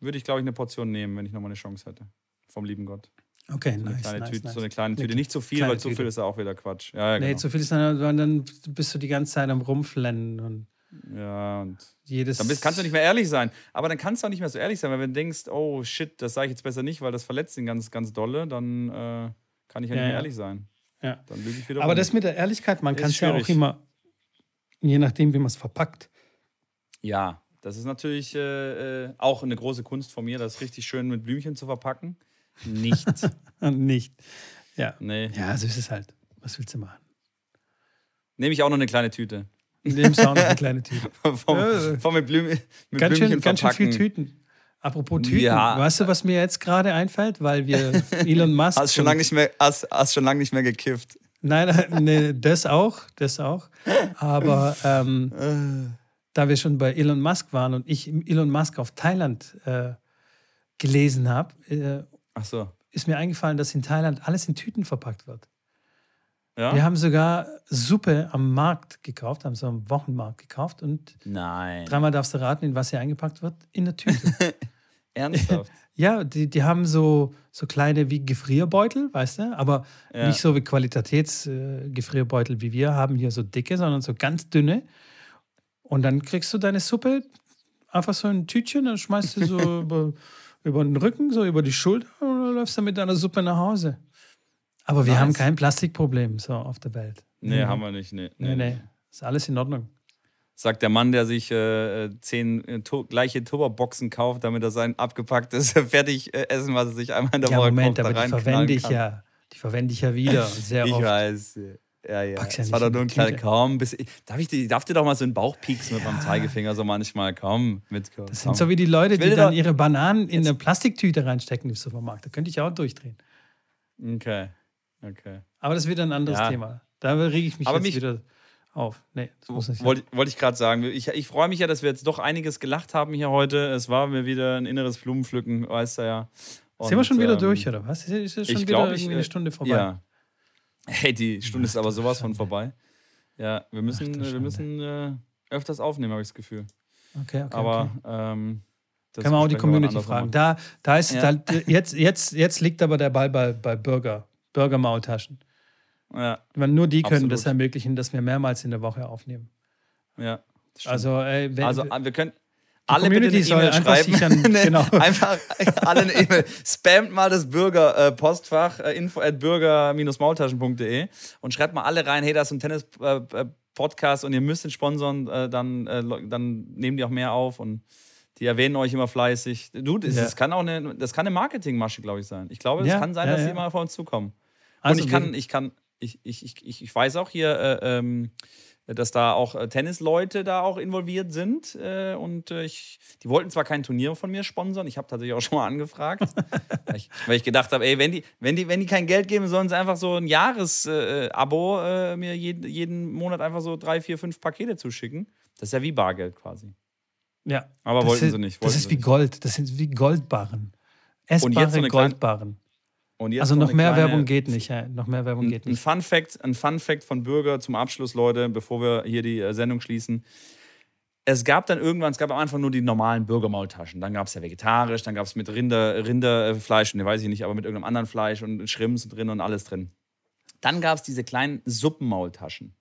würde ich, glaube ich, eine Portion nehmen, wenn ich nochmal eine Chance hätte. Vom lieben Gott. Okay, So nice, nice, Tüte, nice. so eine kleine Eine Tüte. Nicht zu viel, kleine weil zu viel ist ja auch wieder Quatsch. Ja, ja, Nee, genau. zu viel ist dann, dann bist du die ganze Zeit am Rumflennen und ja und jedes. dann bist, kannst du nicht mehr ehrlich sein. Aber dann kannst du auch nicht mehr so ehrlich sein, weil wenn du denkst, oh shit, das sage ich jetzt besser nicht, weil das verletzt ihn ganz, ganz dolle, dann äh, kann ich ja, Ja, nicht mehr ehrlich sein. Ja. Dann lüge ich wieder Aber rum. das mit der Ehrlichkeit, man kann es ja auch immer, je nachdem, wie man es verpackt. Ja, das ist natürlich äh, äh, auch eine große Kunst von mir, das richtig schön mit Blümchen zu verpacken. Nicht. Nicht. Ja. nee. Ja, so ist es halt. Was willst du machen? Nehme ich auch noch eine kleine Tüte. Nimmst auch noch eine kleine Tüte. vom, Äh. vom mit, Blüm, mit Ganz Blümchen schön, ganz schön verpacken. viel Tüten. Apropos Tüten, Ja. weißt du, was mir jetzt gerade einfällt? Weil wir Elon Musk. Hast schon lange nicht mehr, hast, hast schon lange nicht mehr gekifft. Nein, nein, nee, das auch, das auch. Aber ähm, da wir schon bei Elon Musk waren und ich Elon Musk auf Thailand äh, gelesen habe, äh, so. ist mir eingefallen, dass in Thailand alles in Tüten verpackt wird. Ja? Wir haben sogar Suppe am Markt gekauft, haben so am Wochenmarkt gekauft und Nein. dreimal darfst du raten, in was sie eingepackt wird? In der Tüte. Ernsthaft? ja, die, die haben so, so kleine wie Gefrierbeutel, weißt du, aber Ja. nicht so wie Qualitätsgefrierbeutel äh, wie wir haben hier so dicke, sondern so ganz dünne. Und dann kriegst du deine Suppe einfach so in ein Tütchen, dann schmeißt du so über, über den Rücken, so über die Schulter und dann läufst du mit deiner Suppe nach Hause. Aber wir Nice. haben kein Plastikproblem so auf der Welt. Nee, haben wir nicht. Nee, Nee, nee. Ist alles in Ordnung. Sagt der Mann, der sich äh, zehn äh, to gleiche Tupperboxen kauft, damit er sein abgepacktes fertig äh, Essen, was er sich einmal in der Ja, Woche Moment, da aber die verwende ich kann. ja. Die verwende ich ja wieder sehr Ich oft. weiß. Ja, ja. Pack's ja war doch nur ein kleiner. Kaum. Bis, darf, ich, dir- darf dir doch mal so einen Bauch pieksen mit meinem Zeigefinger so manchmal? Komm, mit. Komm, Das sind so wie die Leute, die dann ihre Bananen in eine Plastiktüte reinstecken im Supermarkt. Da könnte ich auch durchdrehen. Okay. Okay. Aber das ist wieder ein anderes Ja. Thema. Da rege ich mich Aber jetzt mich- wieder auf. Nee, das muss nicht. Wollte wollte ich gerade sagen. Ich, ich freue mich ja, dass wir jetzt doch einiges gelacht haben hier heute. Es war mir wieder ein inneres Blumenpflücken, weißt du ja. Sind wir schon wieder ähm, durch, oder was? Ist ist schon ich wieder glaube, ich, irgendwie äh, eine Stunde vorbei? Ja. Hey, die Stunde ist aber sowas von vorbei. Ja, wir müssen, wir müssen äh, öfters aufnehmen, habe ich das Gefühl. Okay, okay. aber okay. ähm, Kann man auch die wir Community fragen. Da, da ist, Ja. da, jetzt, jetzt, jetzt liegt aber der Ball bei, bei Burger. Burger-Maultaschen. Ja, Nur die können Absolut. das ermöglichen, dass wir mehrmals in der Woche aufnehmen. ja. Also, ey, wenn, also wir können alle bitte Community eine soll E-Mail schreiben. an- genau. Einfach alle eine E-Mail. Spamt mal das Bürger-Postfach äh, info at bürger-maultaschen.de und schreibt mal alle rein, hey, das ist ein Tennis-Podcast und ihr müsst den sponsoren, äh, dann, äh, dann nehmen die auch mehr auf und die erwähnen euch immer fleißig. Du, das, Ja. kann auch eine, das kann eine Marketingmasche, glaube ich, sein. Ich glaube, es Ja, kann sein, ja, dass die immer auf uns zukommen. Also und ich kann, ich kann, ich, ich, ich, ich, ich weiß auch hier, äh, ähm, dass da auch äh, Tennisleute da auch involviert sind. Äh, und äh, ich, die wollten zwar kein Turnier von mir sponsern, ich habe tatsächlich auch schon mal angefragt, weil, ich, weil, ich, gedacht habe, ey, wenn die, wenn, die, wenn die kein Geld geben, sollen sie einfach so ein Jahresabo äh, mir jeden, jeden Monat einfach so drei, vier, fünf Pakete zuschicken. Das ist ja wie Bargeld quasi. Ja. Aber wollten ist, sie nicht. das ist wie nicht. Gold. Das sind wie Goldbarren. Essbare so Goldbarren. Also noch mehr kleine, Werbung geht nicht. Ja. Noch mehr Werbung geht nicht. Ein Fun Fact, ein Fun Fact von Bürger zum Abschluss, Leute, bevor wir hier die äh, Sendung schließen. Es gab dann irgendwann, es gab am Anfang nur die normalen Bürgermaultaschen. Dann gab es ja vegetarisch, dann gab es mit Rinder, Rinderfleisch, ne, weiß ich nicht, aber mit irgendeinem anderen Fleisch und Schrimps drin und alles drin. Dann gab es diese kleinen Suppenmaultaschen.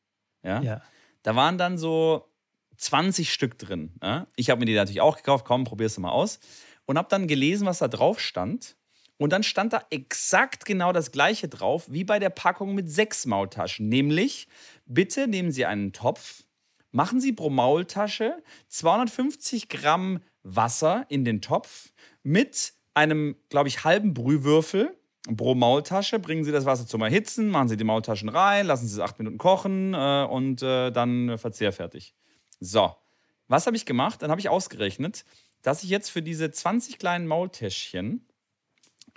Ja? ja. Da waren dann so 20 Stück drin. Ja? Ich habe mir die natürlich auch gekauft, komm, probier's mal aus. Und habe dann gelesen, was da drauf stand. Und dann stand da exakt genau das gleiche drauf wie bei der Packung mit sechs Maultaschen. Nämlich, bitte nehmen Sie einen Topf, machen Sie pro Maultasche 250 Gramm Wasser in den Topf mit einem, glaube ich, halben Brühwürfel pro Maultasche. Bringen Sie das Wasser zum Erhitzen, machen Sie die Maultaschen rein, lassen Sie es acht Minuten kochen äh, und äh, dann verzehrfertig. So, was habe ich gemacht? Dann habe ich ausgerechnet, dass ich jetzt für diese 20 kleinen Maultäschchen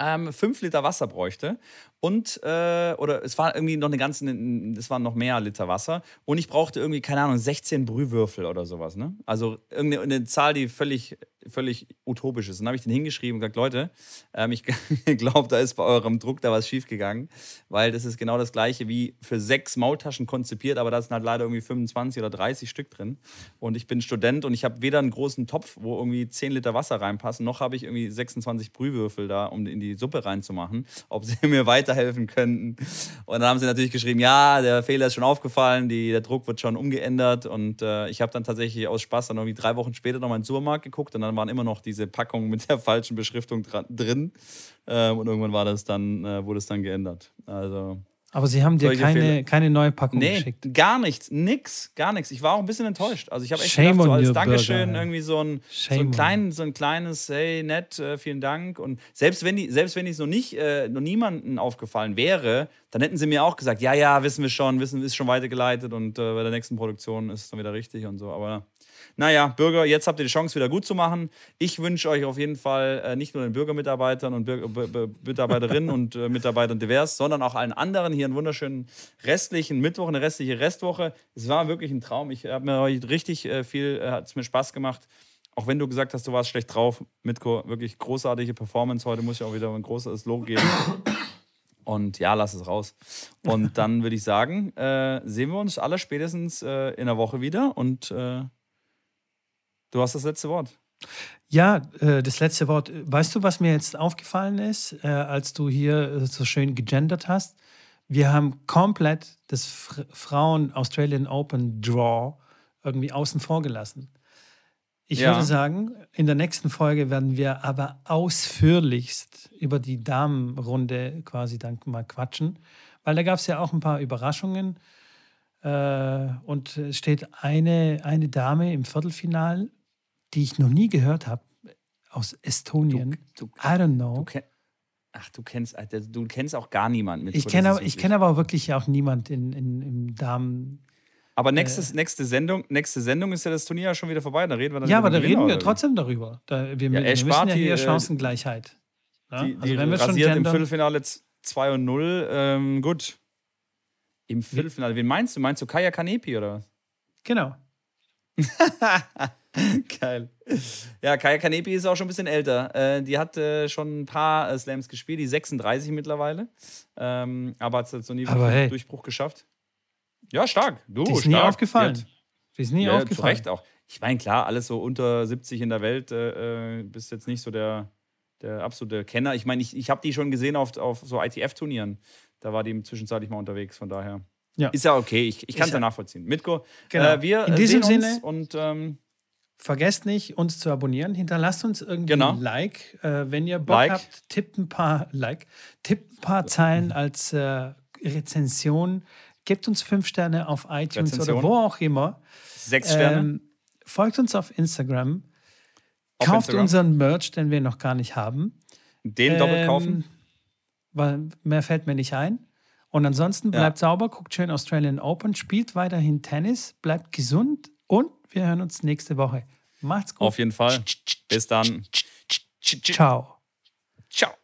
ähm, 5 Liter Wasser bräuchte und, äh, oder es war irgendwie noch eine ganze, es waren noch mehr Liter Wasser und ich brauchte irgendwie, keine Ahnung, 16 Brühwürfel oder sowas, ne? Also irgendeine Zahl, die völlig, völlig utopisch ist. Und dann habe ich den hingeschrieben und gesagt, Leute, ähm, ich glaube, da ist bei eurem Druck da was schiefgegangen, weil das ist genau das gleiche wie für sechs Maultaschen konzipiert, aber da sind halt leider irgendwie 25 oder 30 Stück drin. Und ich bin Student und ich habe weder einen großen Topf, wo irgendwie 10 Liter Wasser reinpassen, noch habe ich irgendwie 26 Brühwürfel da, um in die Suppe reinzumachen. Ob sie mir weiter weiterhelfen könnten. Und dann haben sie natürlich geschrieben, ja, der Fehler ist schon aufgefallen, die, der Druck wird schon umgeändert. Und äh, ich habe dann tatsächlich aus Spaß dann irgendwie drei Wochen später nochmal in den Supermarkt geguckt und dann waren immer noch diese Packungen mit der falschen Beschriftung drin. Ähm, und irgendwann war das dann, äh, wurde es dann geändert. Also aber sie haben dir keine, keine neue Packung nee, geschickt. Gar nichts, nix, gar nichts. Ich war auch ein bisschen enttäuscht. Also ich habe echt Shame gedacht, so als Dankeschön Burger, irgendwie so ein, so ein, klein, so ein kleines, hey, nett, äh, vielen Dank. Und selbst wenn die, selbst wenn es noch nicht, äh, noch niemandem aufgefallen wäre, dann hätten sie mir auch gesagt, ja, ja, wissen wir schon, wissen, ist schon weitergeleitet und äh, bei der nächsten Produktion ist es dann wieder richtig und so. Aber naja, Bürger, jetzt habt ihr die Chance, wieder gut zu machen. Ich wünsche euch auf jeden Fall äh, nicht nur den Bürgermitarbeitern und Bürger, Mitarbeiterinnen und äh, Mitarbeitern divers, sondern auch allen anderen hier einen wunderschönen restlichen Mittwoch, eine restliche Restwoche. Es war wirklich ein Traum. Ich habe mir heute richtig äh, viel, äh, hat es mir Spaß gemacht. Auch wenn du gesagt hast, du warst schlecht drauf, Mitko, wirklich großartige Performance. Heute muss ich auch wieder ein großes Logo geben. Und ja, lass es raus. Und dann würde ich sagen, äh, sehen wir uns alle spätestens äh, in der Woche wieder und äh, Du hast das letzte Wort. Ja, äh, das letzte Wort. Weißt du, was mir jetzt aufgefallen ist, äh, als du hier äh, so schön gegendert hast? Wir haben komplett das Frauen Australian Open Draw irgendwie außen vor gelassen. Ich ja. würde sagen, in der nächsten Folge werden wir aber ausführlichst über die Damenrunde quasi dann mal quatschen, weil da gab es ja auch ein paar Überraschungen. und es steht eine, eine Dame im Viertelfinal die ich noch nie gehört habe, aus Estonien. Du, du, I don't know. Du Ach, du kennst, du kennst auch gar niemanden mit Ich kenne aber, kenn aber wirklich auch niemanden in, in, im Damen. Aber nächstes, äh, nächste, Sendung, nächste Sendung ist ja das Turnier ja schon wieder vorbei. Da reden wir dann Ja, aber da reden wir trotzdem darüber. Da, wir, ja, wir müssen ja hier äh, Chancengleichheit. Ja? Die, also die wenn wir schon gendern, im Viertelfinale 2 und 0. Ähm, gut. Im Viertelfinale. Wen meinst du? Meinst du Kaya Kanepi oder was? Genau. Geil. Ja, Kaya Kanepi ist auch schon ein bisschen älter. Äh, die hat äh, schon ein paar äh, Slams gespielt, die 36 mittlerweile. Ähm, aber hat es jetzt noch nie aber hey. Durchbruch geschafft. Ja, stark. Du, die ist stark. nie aufgefallen. Die ist nie ja, aufgefallen. Zu Recht auch. Ich meine, klar, alles so unter 70 in der Welt äh, äh, bist jetzt nicht so der, der absolute Kenner. Ich meine, ich, ich habe die schon gesehen auf, auf so ITF-Turnieren. Da war die zwischenzeitlich mal unterwegs, von daher. Ja. Ist ja okay, ich, ich kann es ja nachvollziehen. Mitko, genau. Äh, wir in diesem Sinne und ähm, vergesst nicht, uns zu abonnieren. Hinterlasst uns irgendwie genau. ein Like. Äh, wenn ihr Bock like. habt, tippt ein paar Like, tippt ein paar Zeilen als äh, Rezension. Gebt uns fünf Sterne auf iTunes Rezension. oder wo auch immer. Sechs Sterne. Ähm, folgt uns auf Instagram. Auf kauft Instagram. unseren Merch, den wir noch gar nicht haben. Den ähm, doppelt kaufen. Weil mehr fällt mir nicht ein. Und ansonsten bleibt ja. sauber, guckt schön Australian Open, spielt weiterhin Tennis, bleibt gesund und wir hören uns nächste Woche. Macht's gut. Auf jeden Fall. Bis dann. Ciao. Ciao.